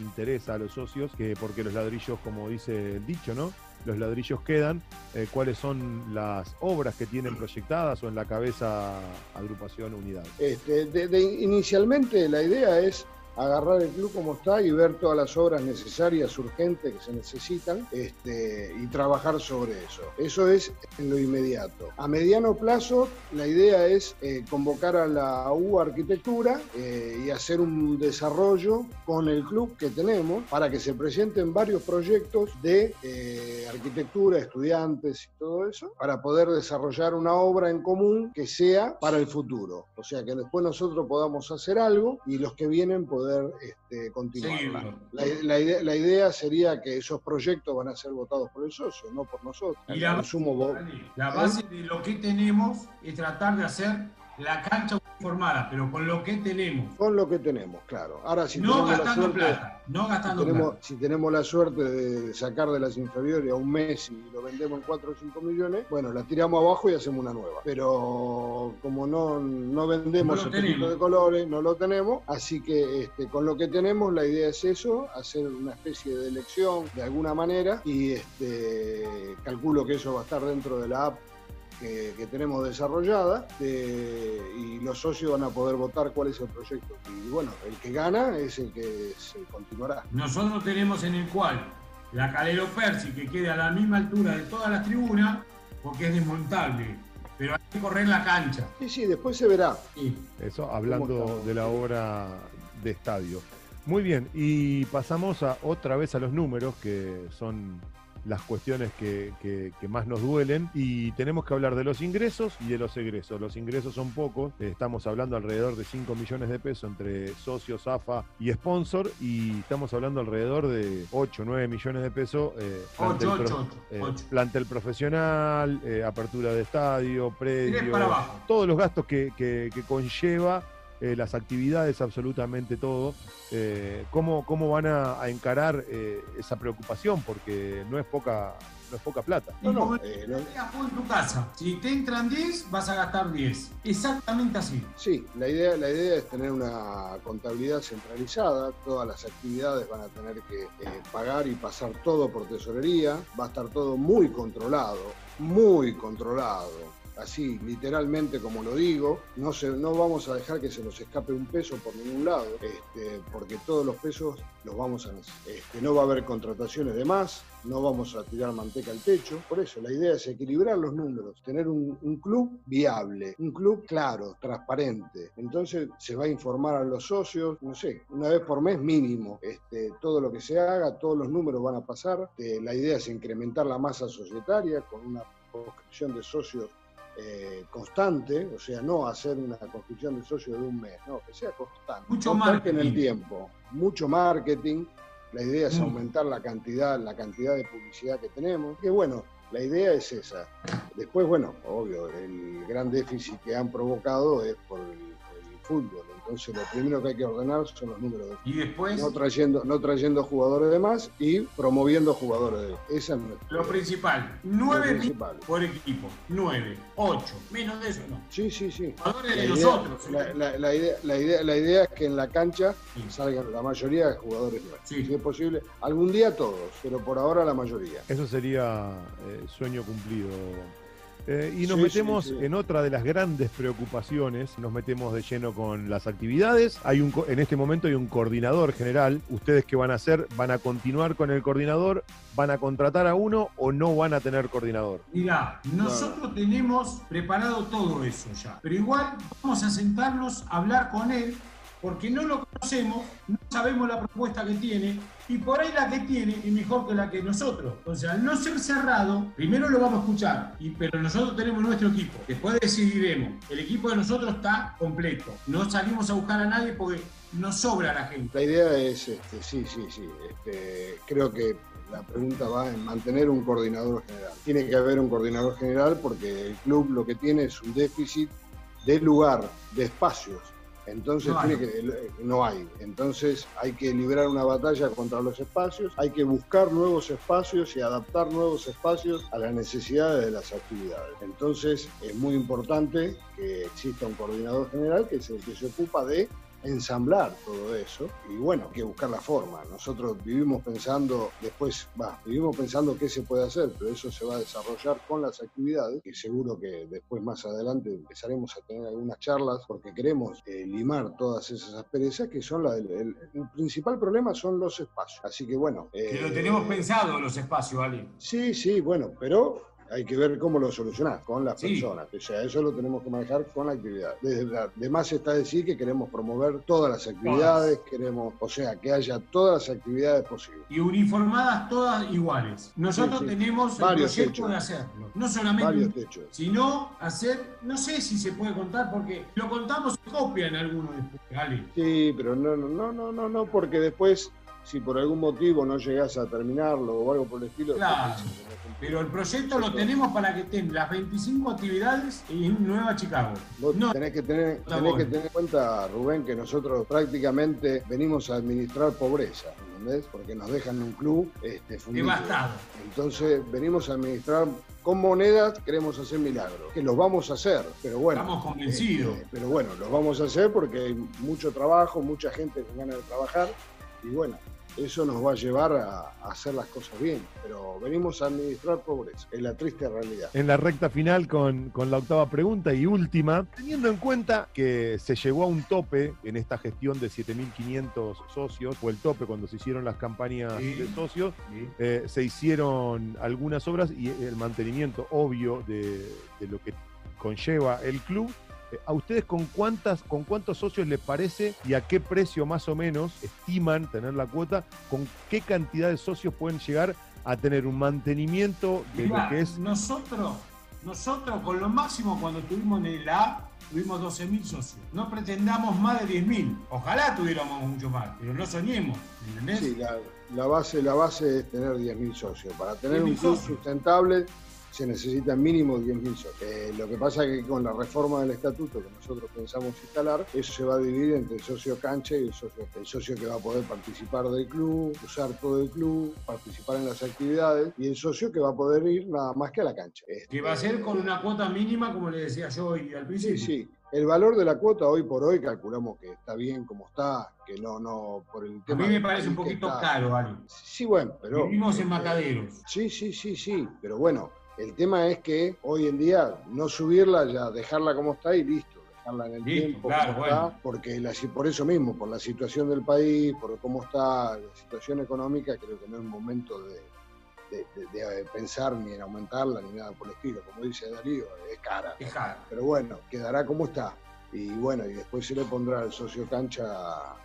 A: interesan a los socios, que porque los ladrillos, como dice el dicho, ¿no? Los ladrillos quedan. Eh, ¿Cuáles son las obras que tienen proyectadas o en la cabeza agrupación unidad?
E: Este, inicialmente la idea es agarrar el club como está y ver todas las obras necesarias, urgentes que se necesitan este, y trabajar sobre eso. Eso es en lo inmediato. A mediano plazo, la idea es eh, convocar a la U Arquitectura eh, y hacer un desarrollo con el club que tenemos para que se presenten varios proyectos de eh, arquitectura, estudiantes y todo eso, para poder desarrollar una obra en común que sea para el futuro. O sea, que después nosotros podamos hacer algo y los que vienen podamos poder este, continuar. La, idea, sería que esos proyectos van a ser votados por el socio, no por nosotros.
D: Y la, la base de lo que tenemos es tratar de hacer la cancha formada, pero con lo que tenemos.
E: Con lo que tenemos, claro. Ahora, si
D: no gastando plata, no gastando
E: si tenemos,
D: plata.
E: Si tenemos la suerte de sacar de las inferiores a un mes y lo vendemos en 4 o 5 millones, bueno, la tiramos abajo y hacemos una nueva. Pero como no, no vendemos no tipo de colores, no lo tenemos, así que este, con lo que tenemos la idea es eso, hacer una especie de elección de alguna manera y este, calculo que eso va a estar dentro de la app que, tenemos desarrollada y los socios van a poder votar cuál es el proyecto. Y bueno, el que gana es el que se continuará.
D: Nosotros tenemos en el cual la Calero Persi que quede a la misma altura de todas las tribunas porque es desmontable. Pero hay que correr la cancha.
E: Sí, sí, después se verá.
A: Eso hablando de la obra de estadio. Muy bien, y pasamos a, otra vez a los números que son las cuestiones que, más nos duelen. Y tenemos que hablar de los ingresos y de los egresos. Los ingresos son pocos, estamos hablando alrededor de 5 millones de pesos entre socios, AFA y sponsor. Y estamos hablando alrededor de 8, 9 millones de pesos eh, plantel, profesional, eh, apertura de estadio, predio, todos los gastos que, que conlleva eh, las actividades, absolutamente todo. Eh, ¿cómo, ¿Cómo van a, a encarar eh, esa preocupación? Porque no es poca, no es poca plata.
E: No, no, eh, no-
D: tenías vos en tu casa, si te entran 10, vas a gastar 10. Exactamente así.
E: Sí, la idea, la idea es tener una contabilidad centralizada, todas las actividades van a tener que eh, pagar y pasar todo por tesorería, va a estar todo muy controlado, muy controlado, así literalmente como lo digo, no, se, no vamos a dejar que se nos escape un peso por ningún lado, este, porque todos los pesos los vamos a necesitar. Este, no va a haber contrataciones de más, no vamos a tirar manteca al techo, por eso la idea es equilibrar los números, tener un, club viable, un club claro, transparente. Entonces se va a informar a los socios, no sé, una vez por mes mínimo, este, todo lo que se haga, todos los números van a pasar. Eh, la idea es incrementar la masa societaria con una conscripción de socios eh, constante, o sea, no hacer una conscripción de socios de un mes, no, que sea constante.
D: Mucho
E: Constante en el
D: marketing.
E: tiempo, mucho marketing. La idea es
D: Mm.
E: aumentar la cantidad, la cantidad de publicidad que tenemos. Que bueno, la idea es esa. Después, bueno, obvio, el gran déficit que han provocado es por el, el fútbol. Entonces, lo primero que hay que ordenar son los números de
D: Y después,
E: no trayendo, no trayendo jugadores de más y promoviendo jugadores de Esa es nuestra-
D: lo principal, 9
E: principal.
D: por equipo. 9, 8. Menos de eso no.
E: Sí, sí, sí.
D: Jugadores
E: La
D: de
E: idea,
D: nosotros.
E: la,
D: ¿eh?
E: la- la idea, la, idea, la idea es que en la cancha
D: Sí.
E: salgan la mayoría de jugadores nuevos.
D: Sí.
E: Si es posible, algún día todos, pero por ahora la mayoría.
A: Eso sería eh, sueño cumplido. Eh, y nos
E: Sí,
A: metemos
E: sí, sí.
A: en otra de las grandes preocupaciones, nos metemos de lleno con las actividades. Hay un, co- en este momento hay un coordinador general. ¿Ustedes qué van a hacer? ¿Van a continuar con el coordinador? ¿Van a contratar a uno o no van a tener coordinador?
D: Mirá, nosotros tenemos preparado todo eso ya, pero igual vamos a sentarnos a hablar con él porque no lo conocemos, no sabemos la propuesta que tiene y por ahí la que tiene es mejor que la que nosotros. Entonces, al no ser cerrado, primero lo vamos a escuchar, y, pero nosotros tenemos nuestro equipo. Después decidiremos. El equipo de nosotros está completo. No salimos a buscar a nadie porque nos sobra la gente.
E: La idea es, este, sí, sí, sí. Este, creo que la pregunta va en mantener un coordinador general. Tiene que haber un coordinador general porque el club lo que tiene es un déficit de lugar, de espacios. Entonces
D: No hay.
E: tiene que, no hay. Entonces hay que librar una batalla contra los espacios, hay que buscar nuevos espacios y adaptar nuevos espacios a las necesidades de las actividades. Entonces es muy importante que exista un coordinador general que es el que se ocupa de ensamblar todo eso y bueno, hay que buscar la forma. Nosotros vivimos pensando, después, va, vivimos pensando qué se puede hacer, pero eso se va a desarrollar con las actividades y seguro que después más adelante empezaremos a tener algunas charlas porque queremos eh, limar todas esas asperezas que son la del el, el principal problema son los espacios. Así que bueno.
D: Que lo
E: eh,
D: tenemos pensado los espacios, Ali.
E: Sí, sí, bueno, pero hay que ver cómo lo solucionás con las
D: Sí.
E: personas. O sea, eso lo tenemos que manejar con la actividad. Desde la- de más está decir que queremos promover todas las actividades, queremos, o sea, que haya todas las actividades posibles.
D: y uniformadas todas iguales. Nosotros
E: Sí, sí.
D: tenemos el proyecto de hacerlo. No solamente
E: Varios
D: un-
E: techos.
D: sino hacer, no sé si se puede contar porque lo contamos y copian algunos después.
E: Sí, pero no, no, no, no, no, porque después, si por algún motivo no llegás a terminarlo o algo por el estilo,
D: Claro. Pero el proyecto lo tenemos para que estén las 25 actividades en Nueva Chicago.
E: Vos
D: No,
E: tenés que tener, tenés que tener en cuenta, Rubén, que nosotros prácticamente venimos a administrar pobreza, ¿entendés? Porque nos dejan en un club este, fundido.
D: devastado.
E: Entonces venimos a administrar con monedas, queremos hacer milagros, que los vamos a hacer, pero bueno.
D: Estamos convencidos.
E: eh, pero bueno, los vamos a hacer porque hay mucho trabajo, mucha gente con ganas de trabajar y bueno, eso nos va a llevar a, a hacer las cosas bien, pero venimos a administrar pobreza, es la triste realidad.
A: En la recta final con, con la octava pregunta y última, teniendo en cuenta que se llegó a un tope en esta gestión de 7.500 socios, o el tope cuando se hicieron las campañas
D: Sí.
A: de socios,
D: ¿sí?
A: eh, se hicieron algunas obras y el mantenimiento obvio de, de lo que conlleva el club. Eh, ¿A ustedes con cuántas, con cuántos socios les parece y a qué precio más o menos estiman tener la cuota? ¿Con qué cantidad de socios pueden llegar a tener un mantenimiento de
D: Mirá,
A: lo que es
D: nosotros, nosotros con lo máximo cuando estuvimos en el A, tuvimos 12.000 socios. No pretendamos más de 10.000. Ojalá tuviéramos mucho más, pero no soñemos. ¿Entendés?
E: Sí, la, la base, la base es tener 10.000 socios. Para tener un
D: 10.000
E: club
D: socios.
E: sustentable se necesitan mínimo 10.000 socios. Eh, lo que pasa es que con la reforma del estatuto que nosotros pensamos instalar, eso se va a dividir entre el socio cancha y el socio, el socio que va a poder participar del club, usar todo el club, participar en las actividades, y el socio que va a poder ir nada más que a la cancha.
D: Que va a ser con una cuota mínima, como le decía yo hoy al principio.
E: Sí, sí. El valor de la cuota hoy por hoy calculamos que está bien como está, que no, no, por el tema.
D: A mí me parece un poquito caro, Ali.
E: Sí, bueno, pero.
D: Vivimos en mataderos.
E: Sí, sí, sí, sí, pero bueno, el tema es que hoy en día no subirla ya, dejarla como está y listo. Dejarla en el tiempo
D: claro,
E: como está, porque la, por eso mismo, por la situación del país, por cómo está la situación económica, creo que no es momento de, de, de, pensar ni en aumentarla ni nada por el estilo. Como dice Darío, es cara.
D: Es cara.
E: Pero bueno, quedará como está. Y bueno, y después se le pondrá al socio cancha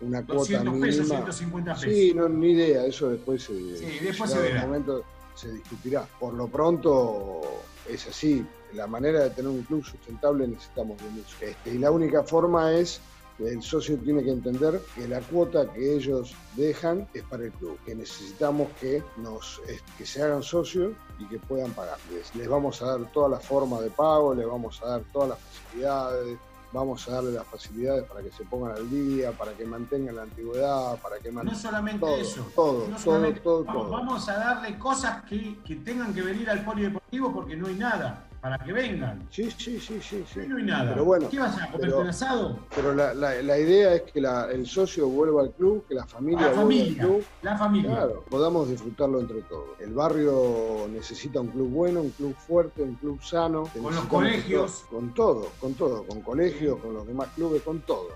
E: una cuota mínima.
D: pesos, 150 pesos.
E: Sí, no, ni idea, eso después se,
D: sí, después se verá.
E: momento se discutirá. Por lo pronto es así. La manera de tener un club sustentable necesitamos de mucho. Este, y la única forma es el socio tiene que entender que la cuota que ellos dejan es para el club, que necesitamos que, nos, que se hagan socios y que puedan pagar. Les, les vamos a dar toda la forma de pago, les vamos a dar todas las facilidades, vamos a darle las facilidades para que se pongan al día, para que mantengan la antigüedad, para que mantengan...
D: No solamente
E: todo,
D: eso.
E: Todo,
D: no
E: todo, todo,
D: vamos,
E: todo.
D: Vamos a darle cosas que, que, tengan que venir al polideportivo porque no hay nada. Para que vengan.
E: Sí, sí, sí, sí. sí.
D: No hay nada.
E: Pero bueno,
D: ¿Qué vas a comer
E: pero,
D: un asado?
E: Pero la, la, la idea es que la, el socio vuelva al club, que la familia
D: la
E: vuelva
D: familia,
E: al club.
D: La familia.
E: Claro, podamos disfrutarlo entre todos. El barrio necesita un club bueno, un club fuerte, un club sano.
D: Con los colegios.
E: Con todo, con todo, con colegios, con los demás clubes, con todo.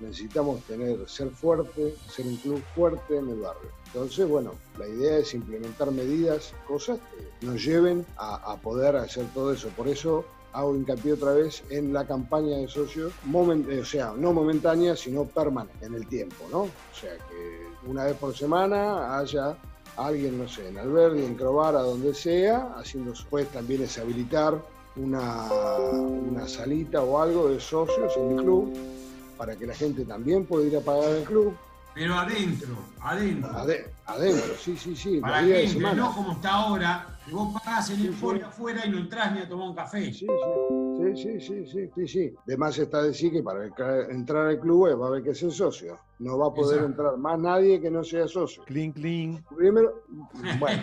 E: Necesitamos tener, ser fuerte, ser un club fuerte en el barrio. Entonces, bueno, la idea es implementar medidas, cosas que nos lleven a, poder hacer todo eso. Por eso hago hincapié otra vez en la campaña de socios, moment, o sea, no momentánea, sino permanente, en el tiempo, ¿no? O sea, que una vez por semana haya alguien, no sé, en Alberdi, en Crovara, donde sea, haciendo. Pues también es habilitar una, una salita o algo de socios en el club para que la gente también pueda ir a pagar el club.
D: Pero adentro, adentro.
E: Ade adentro, sí, sí, sí.
D: Para que entre, no como está ahora, que vos pagás el informe sí, afuera y no entras ni a tomar un café.
E: Sí, sí, sí, sí, sí, sí, sí. Además está decir que para entrar al club va a haber que ser socio. No va a poder Exacto. entrar más nadie que no sea socio.
A: Clean, clean.
E: Primero, bueno,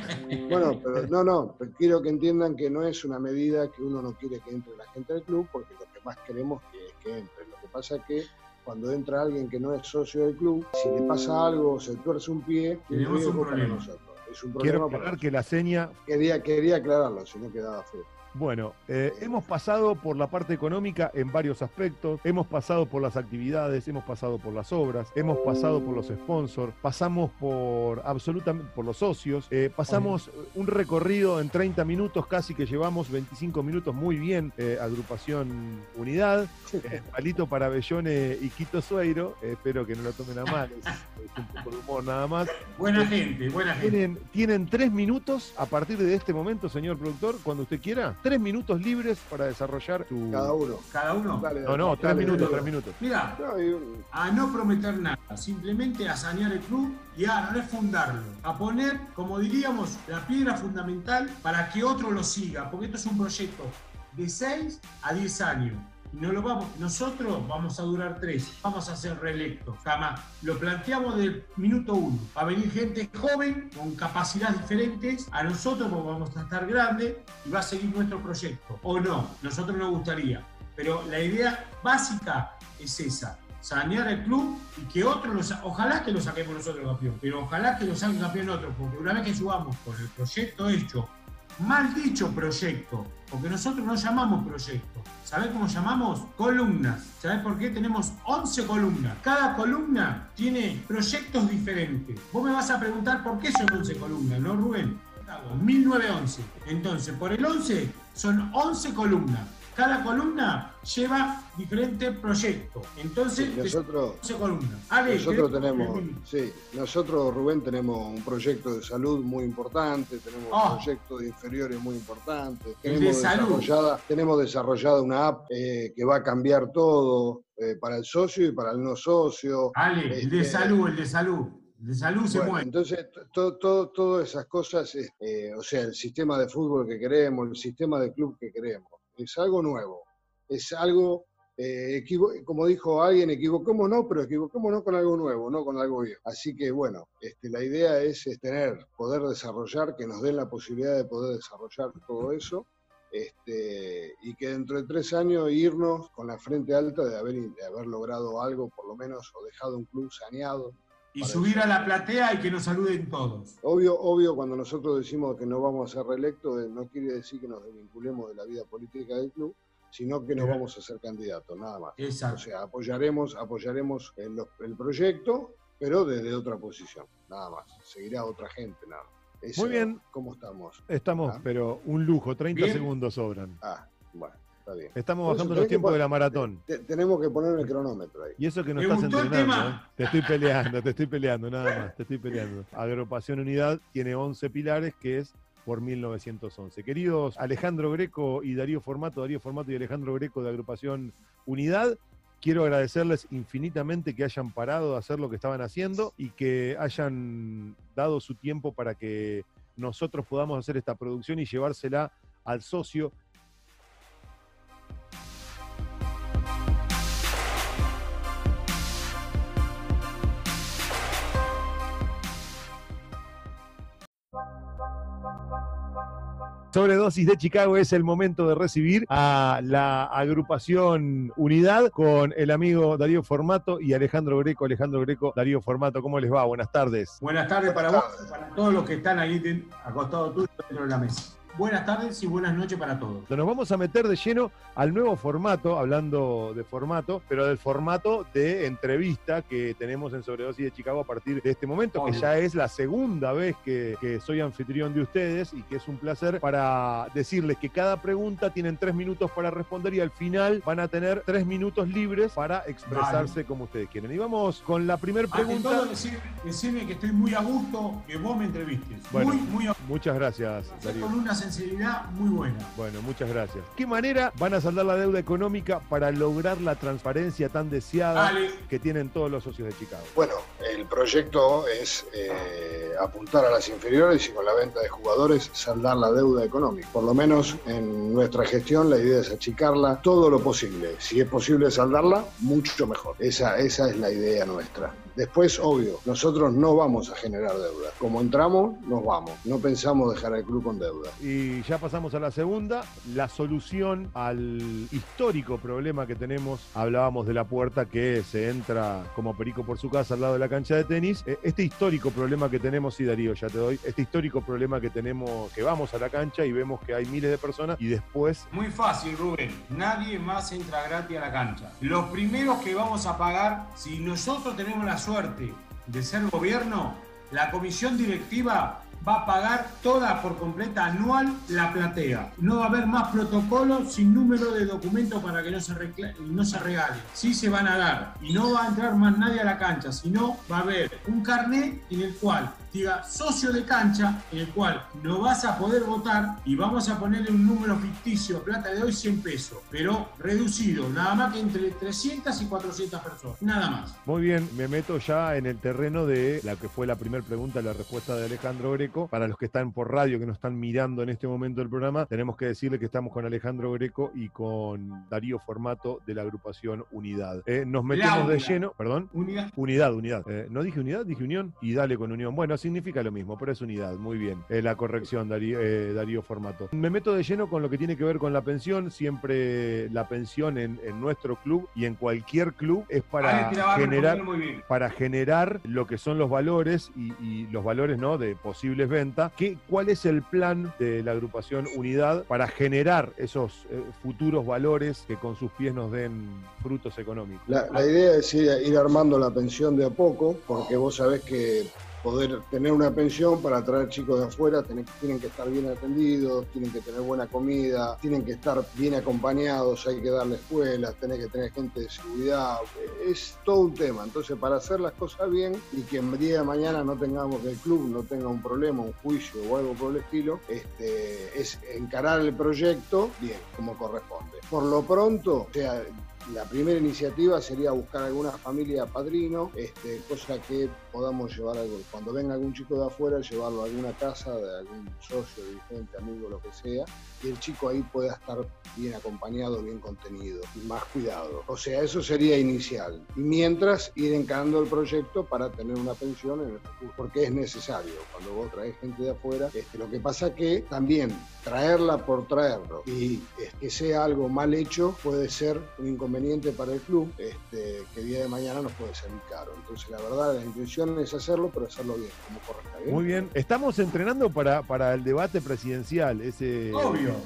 E: bueno, pero no, no, pero quiero que entiendan que no es una medida que uno no quiere que entre la gente del club, porque lo que más queremos es que entre. Lo que pasa es que cuando entra alguien que no es socio del club, si le pasa algo o se tuerce un pie,
D: tenemos un problema.
E: Nosotros. Es un problema
A: Quiero aclarar que la seña.
E: Quería, quería aclararlo, si no quedaba feo.
A: Bueno, eh, hemos pasado por la parte económica en varios aspectos, hemos pasado por las actividades, hemos pasado por las obras, hemos pasado por los sponsors, pasamos por absolutamente por los socios, eh, pasamos un recorrido en 30 minutos, casi que llevamos 25 minutos muy bien, eh, agrupación Unidad, palito para Bellone y Quito Sueiro, espero que no lo tomen a mal, es, es, un poco de humor nada más.
D: Buena gente, buena gente.
A: Tienen, tienen tres minutos a partir de este momento, señor productor, cuando usted quiera tres minutos libres para desarrollar tu.
E: Cada uno.
D: Cada uno.
E: Dale,
A: no, no, tres
E: dale,
A: minutos,
E: dale.
A: tres minutos.
D: Mira, a no prometer nada, simplemente a sanear el club y a refundarlo, a poner, como diríamos, la piedra fundamental para que otro lo siga, porque esto es un proyecto de 6 a 10 años. No lo vamos, nosotros vamos a durar tres, vamos a ser reelectos, jamás. Lo planteamos del minuto uno. Va a venir gente joven, con capacidades diferentes, a nosotros vamos a estar grandes y va a seguir nuestro proyecto. O no, nosotros nos gustaría. Pero la idea básica es esa, sanear el club y que otro lo ojalá que lo saquemos nosotros campeón, pero ojalá que lo saque campeón otro, porque una vez que subamos con el proyecto hecho, mal dicho proyecto, porque nosotros no llamamos proyecto, ¿sabés cómo llamamos? Columnas. ¿Sabés por qué? Tenemos 11 columnas. Cada columna tiene proyectos diferentes. Vos me vas a preguntar por qué son 11 columnas, ¿no, Rubén? 1911. Entonces, por el 11 son 11 columnas cada columna lleva diferente proyecto. Entonces,
E: sí, nosotros,
D: 11 columnas. Ale,
E: nosotros tenemos, sí, nosotros, Rubén, tenemos un proyecto de salud muy importante, tenemos oh. un proyecto de inferiores muy importante, tenemos,
D: de
E: desarrollada, tenemos desarrollada una app eh, que va a cambiar todo eh, para el socio y para el no socio.
D: Ale, este, el de salud, el de salud. De salud se
E: Bueno,
D: muere.
E: entonces, to- to- todas esas cosas, eh, o sea, el sistema de fútbol que queremos, el sistema de club que queremos, es algo nuevo, es algo, eh, como dijo alguien, equivoquémonos, pero equivoquémonos con algo nuevo, no con algo viejo. Así que bueno, este, la idea es, es tener, poder desarrollar, que nos den la posibilidad de poder desarrollar todo eso. Este, y que dentro de tres años irnos con la frente alta de haber, de haber logrado algo, por lo menos, o dejado un club saneado,
D: Y
E: para
D: subir
E: eso.
D: a la platea y que nos saluden todos.
E: Obvio, obvio, cuando nosotros decimos que no vamos a ser reelectos, eh, no quiere decir que nos desvinculemos de la vida política del club, sino que no
D: Ajá.
E: vamos a ser candidatos, nada más. O
D: Exacto.
E: sea, apoyaremos, apoyaremos el, los- el proyecto, pero desde otra posición, nada más. Seguirá otra gente, nada más. Eso,
A: Muy bien.
E: ¿Cómo estamos?
A: Estamos,
E: Ah.
A: pero un lujo, 30
D: Bien.
A: segundos sobran.
E: Ah, bueno, está bien.
A: Estamos
E: eso
A: bajando los tiempos de la maratón.
E: Te- tenemos que poner el cronómetro ahí.
A: Y eso que no
D: ¿Te
A: estás entrenando. ¿eh? Te estoy peleando, te estoy peleando, nada más, te estoy peleando. Agrupación Unidad tiene 11 pilares, que es por 1911. Queridos Alejandro Greco y Darío Formato, Darío Formato y Alejandro Greco de Agrupación Unidad, quiero agradecerles infinitamente que hayan parado de hacer lo que estaban haciendo y que hayan dado su tiempo para que nosotros podamos hacer esta producción y llevársela al socio Sobredosis de Chicago es el momento de recibir a la agrupación Unidad con el amigo Darío Formato y Alejandro Greco. Alejandro Greco, Darío Formato, ¿cómo les va? Buenas tardes.
D: Buenas tardes para vos y para todos los que están ahí acostados tuyo dentro de la mesa. Buenas tardes y buenas noches para todos.
A: Nos vamos a meter de lleno al nuevo formato, hablando de formato, pero del formato de entrevista que tenemos en Sobredosis de Chicago a partir de este momento, que ya es la segunda vez que, que soy anfitrión de ustedes y que es un placer para decirles que cada pregunta tienen tres minutos para responder y al final van a tener tres minutos libres para expresarse como ustedes quieren. Y vamos con la primera pregunta.
D: todo, decir, decirme que estoy muy a gusto que vos me entrevistes.
A: Bueno.
D: muy, muy a
A: Muchas gracias. Darío.
D: Con una sensibilidad muy buena.
A: Bueno, muchas gracias. ¿Qué manera van a saldar la deuda económica para lograr la transparencia tan deseada
D: Dale.
A: que tienen todos los socios de Chicago?
E: Bueno, el proyecto es eh, apuntar a las inferiores y con la venta de jugadores saldar la deuda económica. Por lo menos en nuestra gestión la idea es achicarla todo lo posible. Si es posible saldarla, mucho mejor. Esa, esa es la idea nuestra. Después, obvio, nosotros no vamos a generar deuda. Como entramos, nos vamos. No pensamos dejar al club con deuda.
A: Y ya pasamos a la segunda, la solución al histórico problema que tenemos. Hablábamos de la puerta que se entra como perico por su casa al lado de la cancha de tenis. Eh, Este histórico problema que tenemos, sí Darío, ya te doy, este histórico problema que tenemos, que vamos a la cancha y vemos que hay miles de personas y después
D: Muy fácil, Rubén. Nadie más entra gratis a la cancha. Los primeros que vamos a pagar, si nosotros tenemos la suerte de ser gobierno, la comisión directiva va a pagar toda por completa anual la platea. No va a haber más protocolo sin número de documento para que no se, no se regale. Sí se van a dar y no va a entrar más nadie a la cancha, sino va a haber un carnet en el cual diga socio de cancha, en el cual no vas a poder votar y vamos a ponerle un número ficticio, plata de hoy 100 pesos, pero reducido, nada más que entre 300 y 400 personas, nada más.
A: Muy bien, me meto ya en el terreno de la que fue la primera pregunta, la respuesta de Alejandro Greco. Para los que están por radio, que nos están mirando en este momento del programa, tenemos que decirle que estamos con Alejandro Greco y con Darío Formato de la agrupación Unidad. Eh, nos metemos de lleno, perdón.
D: Unidad.
A: Unidad, unidad. Eh, no dije unidad, dije unión y dale con unión. Bueno, significa lo mismo, pero es unidad. Muy bien. Eh, la corrección, Darío, eh, Darío Formato. Me meto de lleno con lo que tiene que ver con la pensión. Siempre la pensión en, en nuestro club y en cualquier club es para generar para generar lo que son los valores y, y los valores ¿no? de posibles ventas. ¿Qué, ¿Cuál es el plan de la agrupación Unidad para generar esos eh, futuros valores que con sus pies nos den frutos económicos?
E: La, la idea es ir, ir armando la pensión de a poco, porque vos sabés que poder tener una pensión para traer chicos de afuera tienen, tienen que estar bien atendidos, tienen que tener buena comida, tienen que estar bien acompañados, hay que darle escuelas, tenés que tener gente de seguridad, es todo un tema. Entonces, para hacer las cosas bien y que en día de mañana no tengamos que el club no tenga un problema, un juicio o algo por el estilo, este, es encarar el proyecto bien, como corresponde. Por lo pronto, o sea, la primera iniciativa sería buscar alguna familia padrino, este, cosa que podamos llevar algo, cuando venga algún chico de afuera, llevarlo a alguna casa de algún socio, dirigente, amigo, lo que sea, y el chico ahí pueda estar bien acompañado, bien contenido y más cuidado. O sea, eso sería inicial. Y mientras ir encarando el proyecto para tener una pensión en el futuro, porque es necesario. Cuando vos traes gente de afuera, este, lo que pasa que también traerla por traerlo y que sea algo mal hecho puede ser un inconveniente para el club, este, que día de mañana nos puede salir caro. Entonces, la verdad, la intención es hacerlo, pero hacerlo bien, como correcta.
A: Muy bien. Estamos entrenando para, para el debate presidencial, ese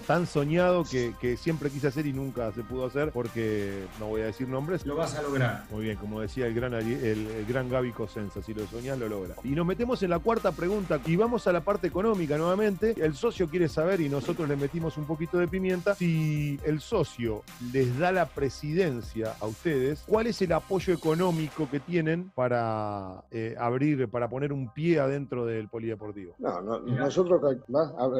A: tan soñado que, que, siempre quise hacer y nunca se pudo hacer, porque no voy a decir nombres.
D: Lo vas a lograr.
A: Muy bien, como decía el gran, el, gran Gaby Cosenza, si lo soñás, lo logra. Y nos metemos en la cuarta pregunta y vamos a la parte económica nuevamente. El socio quiere saber, y nosotros le metimos un poquito de pimienta, si el socio les da la presidencia a ustedes, ¿cuál es el apoyo económico que tienen para eh, abrir, para poner un pie adentro del polideportivo?
E: No, no nosotros...
D: Dale,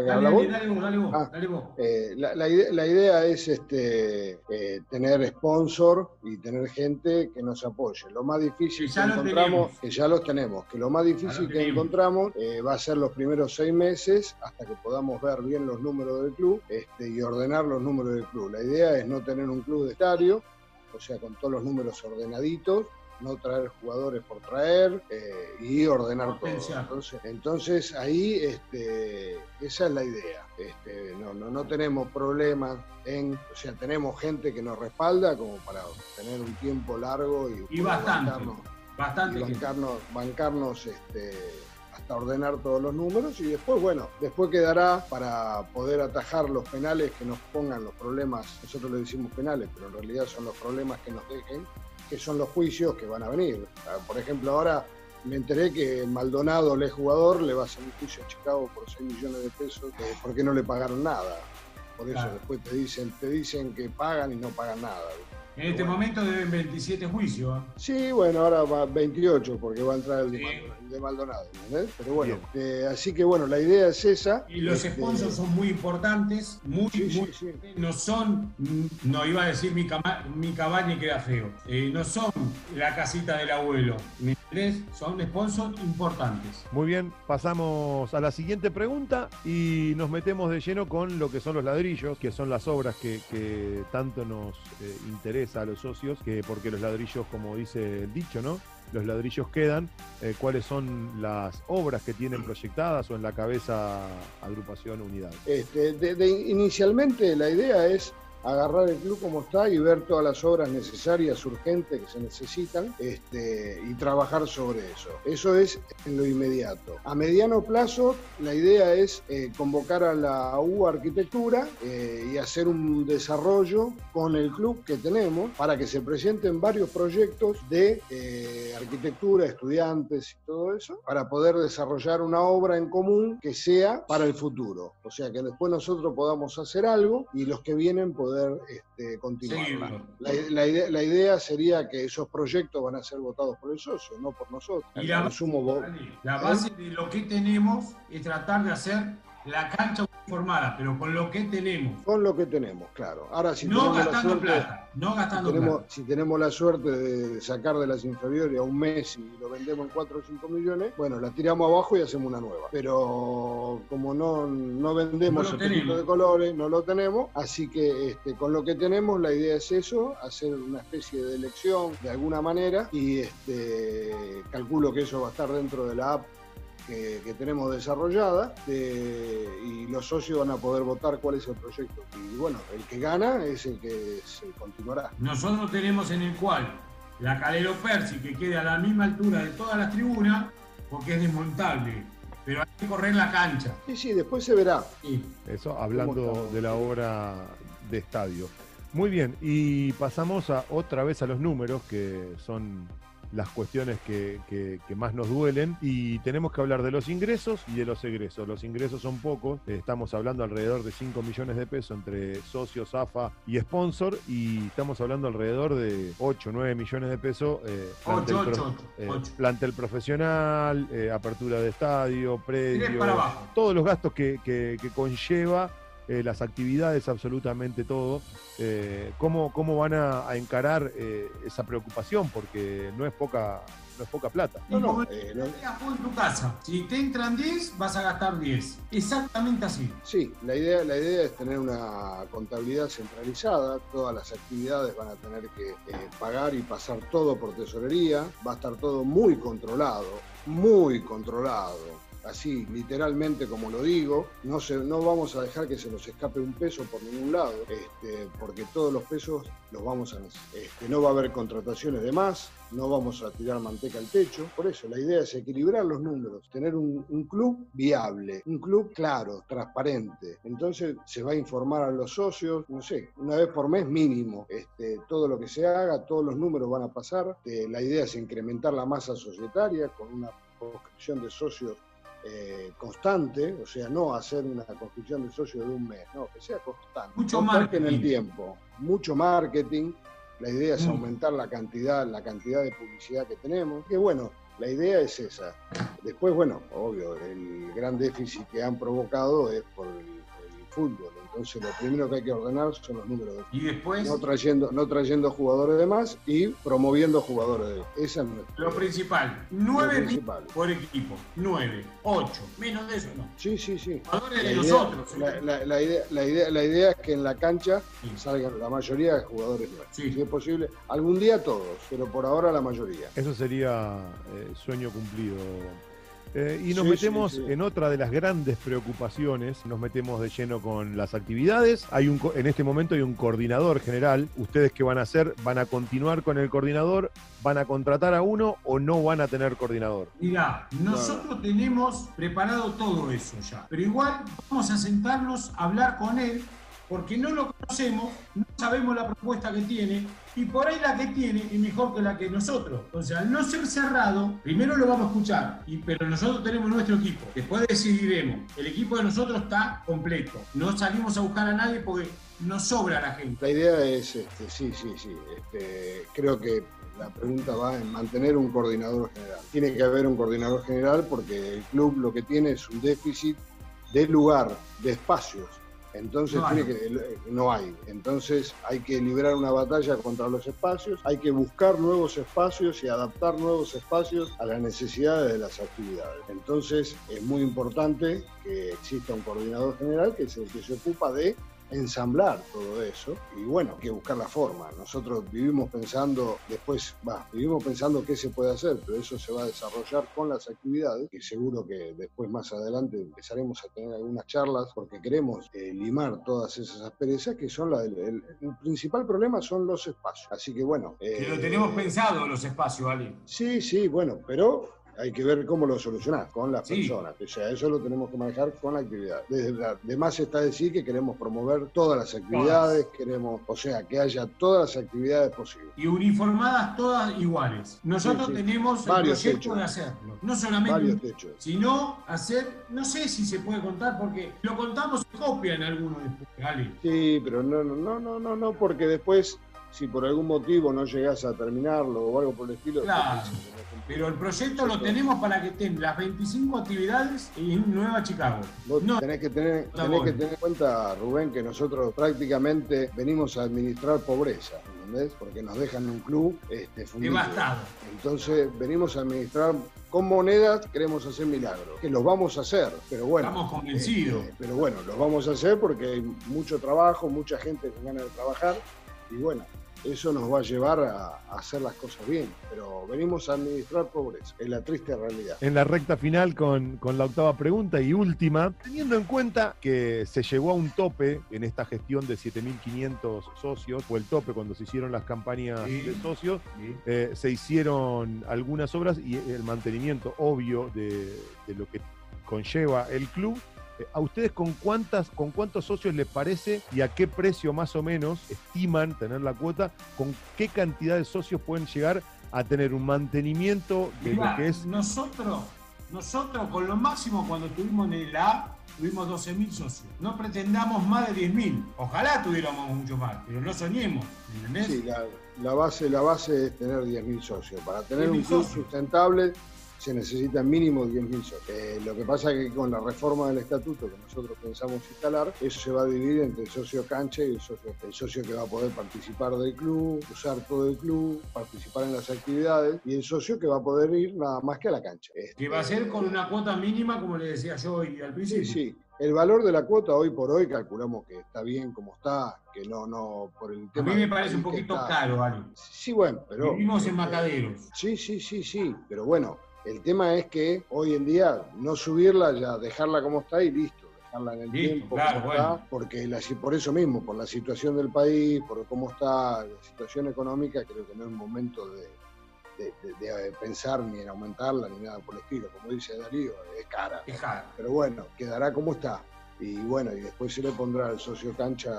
D: dale, dale,
E: ah, eh, la, idea, es este, eh, tener sponsor y tener gente que nos apoye. Lo más difícil que, encontramos, que ya los tenemos, que lo más difícil que encontramos va a ser los primeros seis meses hasta que podamos ver bien los números del club este, y ordenar los números del club. La idea es no tener un club de estadio, o sea, con todos los números ordenaditos, no traer jugadores por traer eh, y ordenar todo. Entonces, entonces ahí este, esa es la idea. Este, no, no, no tenemos problemas en, o sea, tenemos gente que nos respalda como para tener un tiempo largo y,
D: y bastante, bastante
E: bancarnos, bancarnos este, hasta ordenar todos los números y después, bueno, después quedará para poder atajar los penales que nos pongan los problemas, nosotros le decimos penales, pero en realidad son los problemas que nos dejen, que son los juicios que van a venir. Por ejemplo, ahora me enteré que Maldonado, el jugador, le va a hacer un juicio a Chicago por 6 millones de pesos porque no le pagaron nada. Por eso después te dicen, te dicen que pagan y no pagan nada.
D: En este momento deben 27 juicios. ¿eh?
E: Sí, bueno, ahora va 28 porque va a entrar el de, Maldonado. Pero bueno, eh, así que bueno, la idea es esa.
D: Y los este, sponsors son muy importantes, muy, muy no son, no iba a decir mi, mi cabaña y queda feo, eh, no son la casita del abuelo, ¿me Son sponsors importantes.
A: Muy bien, pasamos a la siguiente pregunta y nos metemos de lleno con lo que son los ladrillos, que son las obras que, que tanto nos interesan a los socios, que porque los ladrillos, como dice el dicho, ¿no? Los ladrillos quedan, eh, cuáles son las obras que tienen proyectadas o en la cabeza agrupación unidad.
E: Este, inicialmente la idea es agarrar el club como está y ver todas las obras necesarias, urgentes que se necesitan este, y trabajar sobre eso. Eso es en lo inmediato. A mediano plazo, la idea es eh, convocar a la U Arquitectura eh, y hacer un desarrollo con el club que tenemos para que se presenten varios proyectos de eh, arquitectura, estudiantes y todo eso, para poder desarrollar una obra en común que sea para el futuro. O sea, que después nosotros podamos hacer algo y los que vienen poder este, continuar. La, idea, sería que esos proyectos van a ser votados por el socio, no por nosotros.
D: Y la, la base de lo que tenemos es tratar de hacer la cancha formada, pero con lo que tenemos.
E: Con lo que tenemos, claro. Ahora, si
D: no gastando plata, no gastando
E: si tenemos,
D: plata.
E: Si tenemos la suerte de sacar de las inferiores a un mes y lo vendemos en 4 o 5 millones, bueno, la tiramos abajo y hacemos una nueva. Pero como no, no vendemos no tipo de colores, no lo tenemos, así que este, con lo que tenemos la idea es eso, hacer una especie de elección de alguna manera y este, calculo que eso va a estar dentro de la app que, tenemos desarrollada y los socios van a poder votar cuál es el proyecto. Y bueno, el que gana es el que se continuará.
D: Nosotros tenemos en el cual la Calero Persi, que quede a la misma altura de todas las tribunas, porque es desmontable. Pero hay que correr la cancha.
E: Sí, sí, después se verá.
A: Eso hablando de la obra de estadio. Muy bien, y pasamos a otra vez a los números que son las cuestiones que, más nos duelen y tenemos que hablar de los ingresos y de los egresos. Los ingresos son pocos, estamos hablando alrededor de 5 millones de pesos entre socios, AFA y sponsor y estamos hablando alrededor de 8, 9 millones de pesos.
D: Eh, plantel, 8,
A: eh, plantel profesional, eh, apertura de estadio, predio, todos los gastos que, que conlleva eh, las actividades, absolutamente todo. Eh, ¿cómo, ¿cómo, van a, encarar eh, esa preocupación? Porque no es poca, no es poca plata.
E: No, no, eh, no-
D: en tu casa, si te entran 10, vas a gastar 10. Exactamente así.
E: Sí, la idea, la idea es tener una contabilidad centralizada, todas las actividades van a tener que eh, pagar y pasar todo por tesorería, va a estar todo muy controlado, muy controlado, así literalmente como lo digo, no, se, no vamos a dejar que se nos escape un peso por ningún lado, este, porque todos los pesos los vamos a necesitar. Este, no va a haber contrataciones de más, no vamos a tirar manteca al techo, por eso la idea es equilibrar los números, tener un, club viable, un club claro, transparente. Entonces se va a informar a los socios, no sé, una vez por mes mínimo, este, todo lo que se haga, todos los números van a pasar. Eh, la idea es incrementar la masa societaria con una conscripción de socios eh, constante, o sea, no hacer una conscripción de socios de un mes, no, que sea constante.
D: Mucho
E: constante en el
D: marketing.
E: tiempo, mucho marketing. La idea es
D: Mm.
E: aumentar la cantidad, la cantidad de publicidad que tenemos. Que bueno, la idea es esa. Después, bueno, obvio, el gran déficit que han provocado es por el, el fútbol. Entonces, lo primero que hay que ordenar son los números de
D: Y después,
E: no trayendo, no trayendo jugadores de más y promoviendo jugadores de Esa es nuestra-
D: lo principal,
E: lo
D: 9
E: principal.
D: por equipo. 9, 8. Menos de eso no.
E: Sí, sí, sí.
D: Jugadores
E: La
D: de
E: idea,
D: nosotros.
E: la, la- la idea, la, idea, la idea es que en la cancha
D: Sí.
E: salgan la mayoría de jugadores nuevos.
D: Sí.
E: Si es posible, algún día todos, pero por ahora la mayoría.
A: Eso sería eh, sueño cumplido. Eh, y nos
E: Sí,
A: metemos
E: sí, sí.
A: en otra de las grandes preocupaciones, nos metemos de lleno con las actividades. Hay un, en este momento hay un coordinador general. ¿Ustedes qué van a hacer? ¿Van a continuar con el coordinador? ¿Van a contratar a uno o no van a tener coordinador?
D: Mirá, nosotros tenemos preparado todo eso ya. Pero igual vamos a sentarnos a hablar con él porque no lo conocemos, no sabemos la propuesta que tiene y por ahí la que tiene es mejor que la que nosotros. Entonces, al no ser cerrado, primero lo vamos a escuchar, y, pero nosotros tenemos nuestro equipo. Después decidiremos. El equipo de nosotros está completo. No salimos a buscar a nadie porque nos sobra la gente.
E: La idea es, este, sí, sí, sí. Este, creo que la pregunta va en mantener un coordinador general. Tiene que haber un coordinador general porque el club lo que tiene es un déficit de lugar, de espacios. Entonces
D: No hay.
E: tiene que, no hay. Entonces hay que librar una batalla contra los espacios, hay que buscar nuevos espacios y adaptar nuevos espacios a las necesidades de las actividades. Entonces es muy importante que exista un coordinador general que es el que se ocupa de ensamblar todo eso y bueno, que buscar la forma. Nosotros vivimos pensando, después, va, vivimos pensando qué se puede hacer, pero eso se va a desarrollar con las actividades y seguro que después más adelante empezaremos a tener algunas charlas porque queremos eh, limar todas esas asperezas que son la del el, el principal problema son los espacios. Así que bueno.
D: Que lo
E: eh,
D: tenemos pensado los espacios, ¿vale?
E: Sí, sí, bueno, pero hay que ver cómo lo solucionás con las
D: Sí.
E: personas. O sea, eso lo tenemos que manejar con la actividad. Desde la- de más está decir que queremos promover todas las actividades, queremos, o sea, que haya todas las actividades posibles.
D: y uniformadas todas iguales. Nosotros
E: Sí, sí.
D: tenemos el
E: Varios
D: proyecto
E: hechos.
D: de hacerlo. No solamente
E: Varios
D: un-
E: techos.
D: sino hacer, no sé si se puede contar porque lo contamos y copian algunos después.
E: Sí, pero no, no, no, no, no, no, porque después, si por algún motivo no llegás a terminarlo o algo por el estilo,
D: Claro. Pero el proyecto lo tenemos para que estén las 25 actividades en Nueva Chicago.
E: Vos
D: No,
E: tenés que tener, tenés que tener en cuenta, Rubén, que nosotros prácticamente venimos a administrar pobreza, ¿entendés? Porque nos dejan un club este, fundido.
D: devastado.
E: Entonces venimos a administrar con monedas, queremos hacer milagros, que los vamos a hacer, pero bueno.
D: Estamos convencidos.
E: este, pero bueno, los vamos a hacer porque hay mucho trabajo, mucha gente con ganas de trabajar y bueno, eso nos va a llevar a, a hacer las cosas bien, pero venimos a administrar pobreza, es la triste realidad.
A: En la recta final con, con la octava pregunta y última, teniendo en cuenta que se llegó a un tope en esta gestión de 7.500 socios, fue el tope cuando se hicieron las campañas
D: Sí.
A: de socios, eh, se hicieron algunas obras y el mantenimiento obvio de, de lo que conlleva el club. Eh, ¿A ustedes con cuántas, con cuántos socios les parece y a qué precio más o menos estiman tener la cuota? ¿Con qué cantidad de socios pueden llegar a tener un mantenimiento de
D: Mirá,
A: lo que es
D: nosotros, nosotros con lo máximo cuando estuvimos en el A, tuvimos 12.000 socios. No pretendamos más de 10.000. Ojalá tuviéramos mucho más, pero no soñemos. ¿Entendés?
E: Sí, la, la base, la base es tener 10.000 socios. Para tener un
D: 10.000
E: club
D: socios.
E: sustentable, se necesitan mínimo 10.000 socios. Eh, lo que pasa es que con la reforma del estatuto que nosotros pensamos instalar, eso se va a dividir entre el socio cancha y el socio, el socio que va a poder participar del club, usar todo el club, participar en las actividades y el socio que va a poder ir nada más que a la cancha.
D: Que va a ser con una cuota mínima, como le decía yo hoy al principio.
E: Sí, sí. El valor de la cuota hoy por hoy calculamos que está bien como está, que no, no, por el tema.
D: A mí me parece un poquito caro, Ali.
E: Sí, bueno, pero.
D: Vivimos en Mataderos.
E: Sí, sí, sí, sí, pero bueno, el tema es que hoy en día no subirla, ya dejarla como está y listo, dejarla en el tiempo
D: claro,
E: como
D: bueno.
E: está, porque la, por eso mismo, por la situación del país, por cómo está la situación económica, creo que no es momento de, de- de- de pensar ni en aumentarla ni nada por el estilo. Como dice Darío, es cara.
D: Es caro.
E: Pero bueno, quedará como está. Y bueno, y después se le pondrá al socio cancha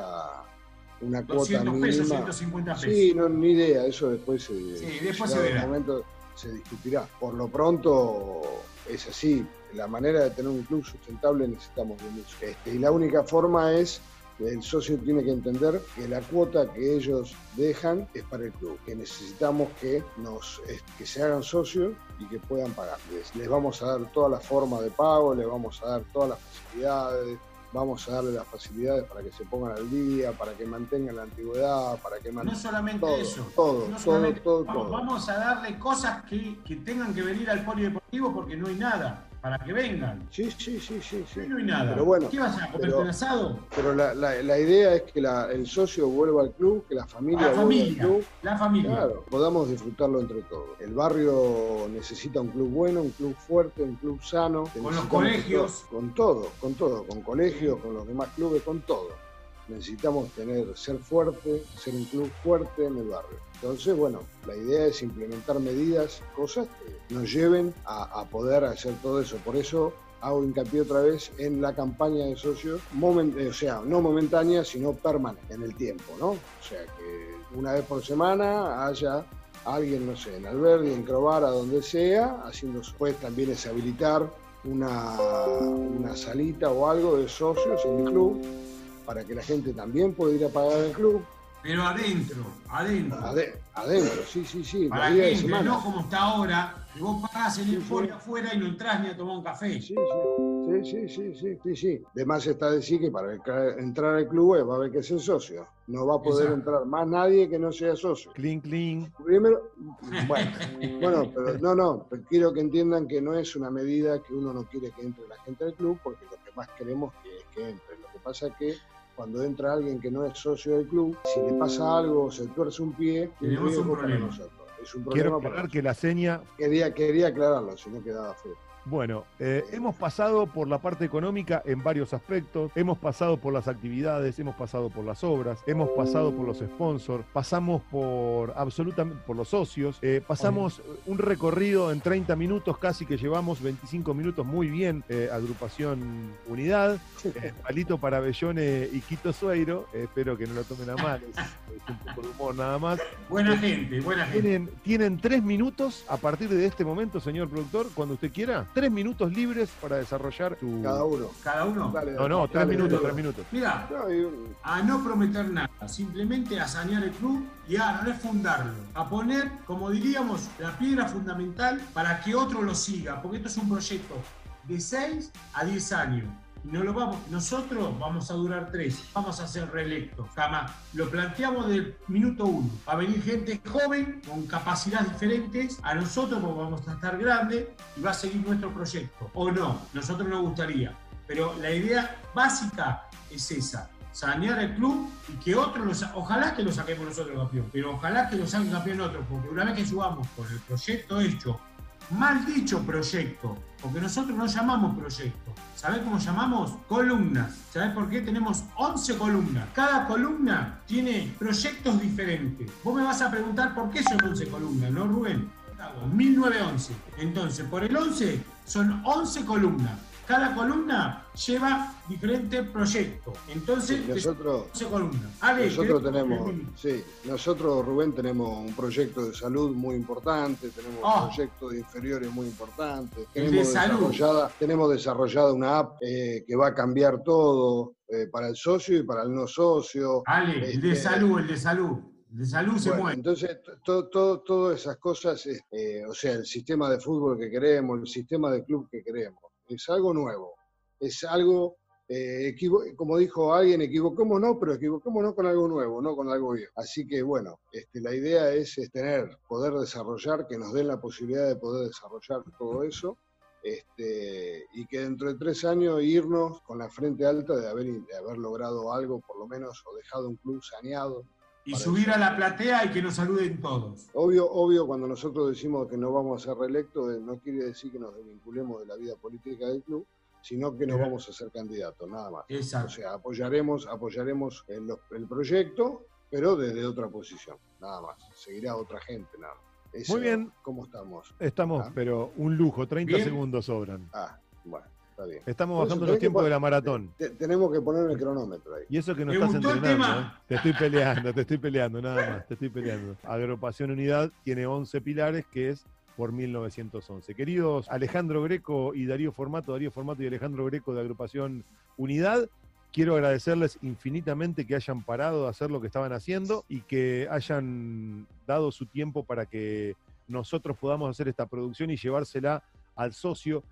E: una cuota
D: 200
E: mínima.
D: pesos, 150 pesos.
E: Sí, no, ni idea, eso después se,
D: Sí, después se verá.
E: momento se discutirá. Por lo pronto es así, la manera de tener un club sustentable necesitamos de mucho. Este, y la única forma es que el socio tiene que entender que la cuota que ellos dejan es para el club, que necesitamos que, nos, que se hagan socios y que puedan pagar. Les, les vamos a dar toda la forma de pago, les vamos a dar todas las facilidades, vamos a darle las facilidades para que se pongan al día, para que mantengan la antigüedad, para que
D: No
E: mantengan
D: solamente
E: todo,
D: eso.
E: todo,
D: no
E: todo,
D: solamente-
E: todo,
D: vamos,
E: todo.
D: vamos a darle cosas que, que tengan que venir al polideportivo porque no hay nada. Para que vengan.
E: Sí, sí, sí, sí, sí.
D: No hay nada.
E: Pero bueno,
D: ¿Qué vas a comer
E: pero-
D: un asado?
E: Pero la, la- la idea es que la- el socio vuelva al club, que la familia
D: La
E: vuelva al club.
D: La familia.
E: Claro, podamos disfrutarlo entre todos. El barrio necesita un club bueno, un club fuerte, un club sano.
D: Con los colegios.
E: todo- Con todo, con todo, con colegios, con los demás clubes, con todo. Necesitamos tener, ser fuerte, ser un club fuerte en el barrio. Entonces, bueno, la idea es implementar medidas, cosas que nos lleven a, poder hacer todo eso. Por eso hago hincapié otra vez en la campaña de socios, momen- eh, o sea, no momentánea, sino permanente en el tiempo, ¿no? O sea, que una vez por semana haya alguien, no sé, en Alberdi, en Crovara, donde sea, haciendo Pues también es habilitar una, una salita o algo de socios en el club para que la gente también pueda ir a pagar el club.
D: Pero adentro, adentro.
E: Ade- adentro, sí, sí, sí,
D: Para
E: de
D: entre,
E: semana.
D: no como está ahora, que vos pagás el
E: Sí,
D: informe
E: sí.
D: afuera y no entras ni a tomar un café.
E: Sí, sí, sí, sí, sí, sí, sí. De más está decir que para entra- entrar al club va a haber que ser socio. No va a poder
D: Exacto.
E: entrar más nadie que no sea socio.
A: Clean, clean.
E: Primero, bueno, bueno, pero no, no, pero quiero que entiendan que no es una medida que uno no quiere que entre la gente al club, porque lo que más queremos que es que entre. Lo que pasa es que cuando entra alguien que no es socio del club, si le pasa algo, se tuerce un pie,
D: Tenemos un
E: para
D: problema.
E: nosotros. Es un problema
A: Quiero aclarar que la seña
E: Quería, quería aclararlo, si no quedaba feo.
A: Bueno, eh, hemos pasado por la parte económica en varios aspectos, hemos pasado por las actividades, hemos pasado por las obras, hemos pasado por los sponsors, pasamos por absolutamente por los socios, eh, pasamos un recorrido en 30 minutos, casi que llevamos 25 minutos muy bien, eh, agrupación Unidad, eh, palito para Bellone y Quito Sueiro, espero que no lo tomen a mal, es, es un poco de humor nada más.
D: Buena gente, buena gente.
A: Tienen, tienen tres minutos a partir de este momento, señor productor, cuando usted quiera. Tres minutos libres para desarrollar su.
E: Cada uno.
D: Cada uno.
E: Dale,
A: No, no,
E: dale,
A: tres
E: dale,
A: minutos,
E: dale.
A: tres minutos.
D: Mira, a no prometer nada, simplemente a sanear el club y a refundarlo, a poner, como diríamos, la piedra fundamental para que otro lo siga, porque esto es un proyecto de 6 a 10 años. No lo vamos, nosotros vamos a durar 3, vamos a ser reelectos, jamás. Lo planteamos del minuto 1. Va a venir gente joven, con capacidades diferentes, a nosotros porque vamos a estar grandes y va a seguir nuestro proyecto. O no, nosotros nos gustaría. Pero la idea básica es esa, sanear el club y que otros, lo sa- ojalá que lo saquemos nosotros campeón, pero ojalá que lo saquen campeón otros, porque una vez que subamos con el proyecto hecho, mal dicho proyecto, porque nosotros no llamamos proyecto, ¿sabés cómo llamamos? Columnas. ¿Sabés por qué? Tenemos 11 columnas. Cada columna tiene proyectos diferentes. Vos me vas a preguntar por qué son 11 columnas, ¿no, Rubén? 1911. Entonces, por el 11 son 11 columnas. Cada columna lleva diferente proyecto. Entonces,
E: Sí, nosotros,
D: 11 columnas. Ale,
E: nosotros
D: ¿querés-
E: tenemos, sí, nosotros Rubén tenemos un proyecto de salud muy importante, tenemos
D: Ah.
E: un proyecto de inferiores muy importante,
D: de
E: tenemos
D: salud.
E: desarrollada, tenemos desarrollada una app eh, que va a cambiar todo eh, para el socio y para el no socio.
D: Ale, el de
E: Este,
D: salud, el de salud. De salud se
E: Bueno,
D: muere.
E: entonces, to- to- todas esas cosas, eh, o sea, el sistema de fútbol que queremos, el sistema de club que queremos, es algo nuevo, es algo, eh, como dijo alguien, equivoquémonos, pero equivoquémonos con algo nuevo, no con algo viejo. Así que, bueno, este, la idea es, es tener, poder desarrollar, que nos den la posibilidad de poder desarrollar todo eso. Este, y que dentro de tres años irnos con la frente alta de haber, de haber logrado algo, por lo menos, o dejado un club saneado,
D: Y subir
E: eso.
D: a la platea y que nos saluden todos.
E: Obvio, obvio, cuando nosotros decimos que no vamos a ser reelectos, eh, no quiere decir que nos desvinculemos de la vida política del club, sino que no
D: Bien.
E: vamos a ser candidatos, nada más. O
D: Exacto.
E: sea, apoyaremos, apoyaremos el, el proyecto, pero desde otra posición, nada más. Seguirá otra gente, nada más. Eso,
A: Muy bien.
E: ¿Cómo estamos?
A: Estamos,
E: Ah.
A: pero un lujo, 30
D: Bien.
A: segundos sobran.
E: Ah, bueno, está bien.
A: Estamos
E: eso
A: bajando los tiempos de la maratón.
E: Te- tenemos que poner el cronómetro ahí.
A: Y eso que no
D: ¿Te
A: estás entrenando? ¿eh? Te estoy peleando, te estoy peleando, nada más, te estoy peleando. Agrupación Unidad tiene 11 pilares, que es por 1911. Queridos Alejandro Greco y Darío Formato, Darío Formato y Alejandro Greco de Agrupación Unidad, quiero agradecerles infinitamente que hayan parado de hacer lo que estaban haciendo y que hayan dado su tiempo para que nosotros podamos hacer esta producción y llevársela al socio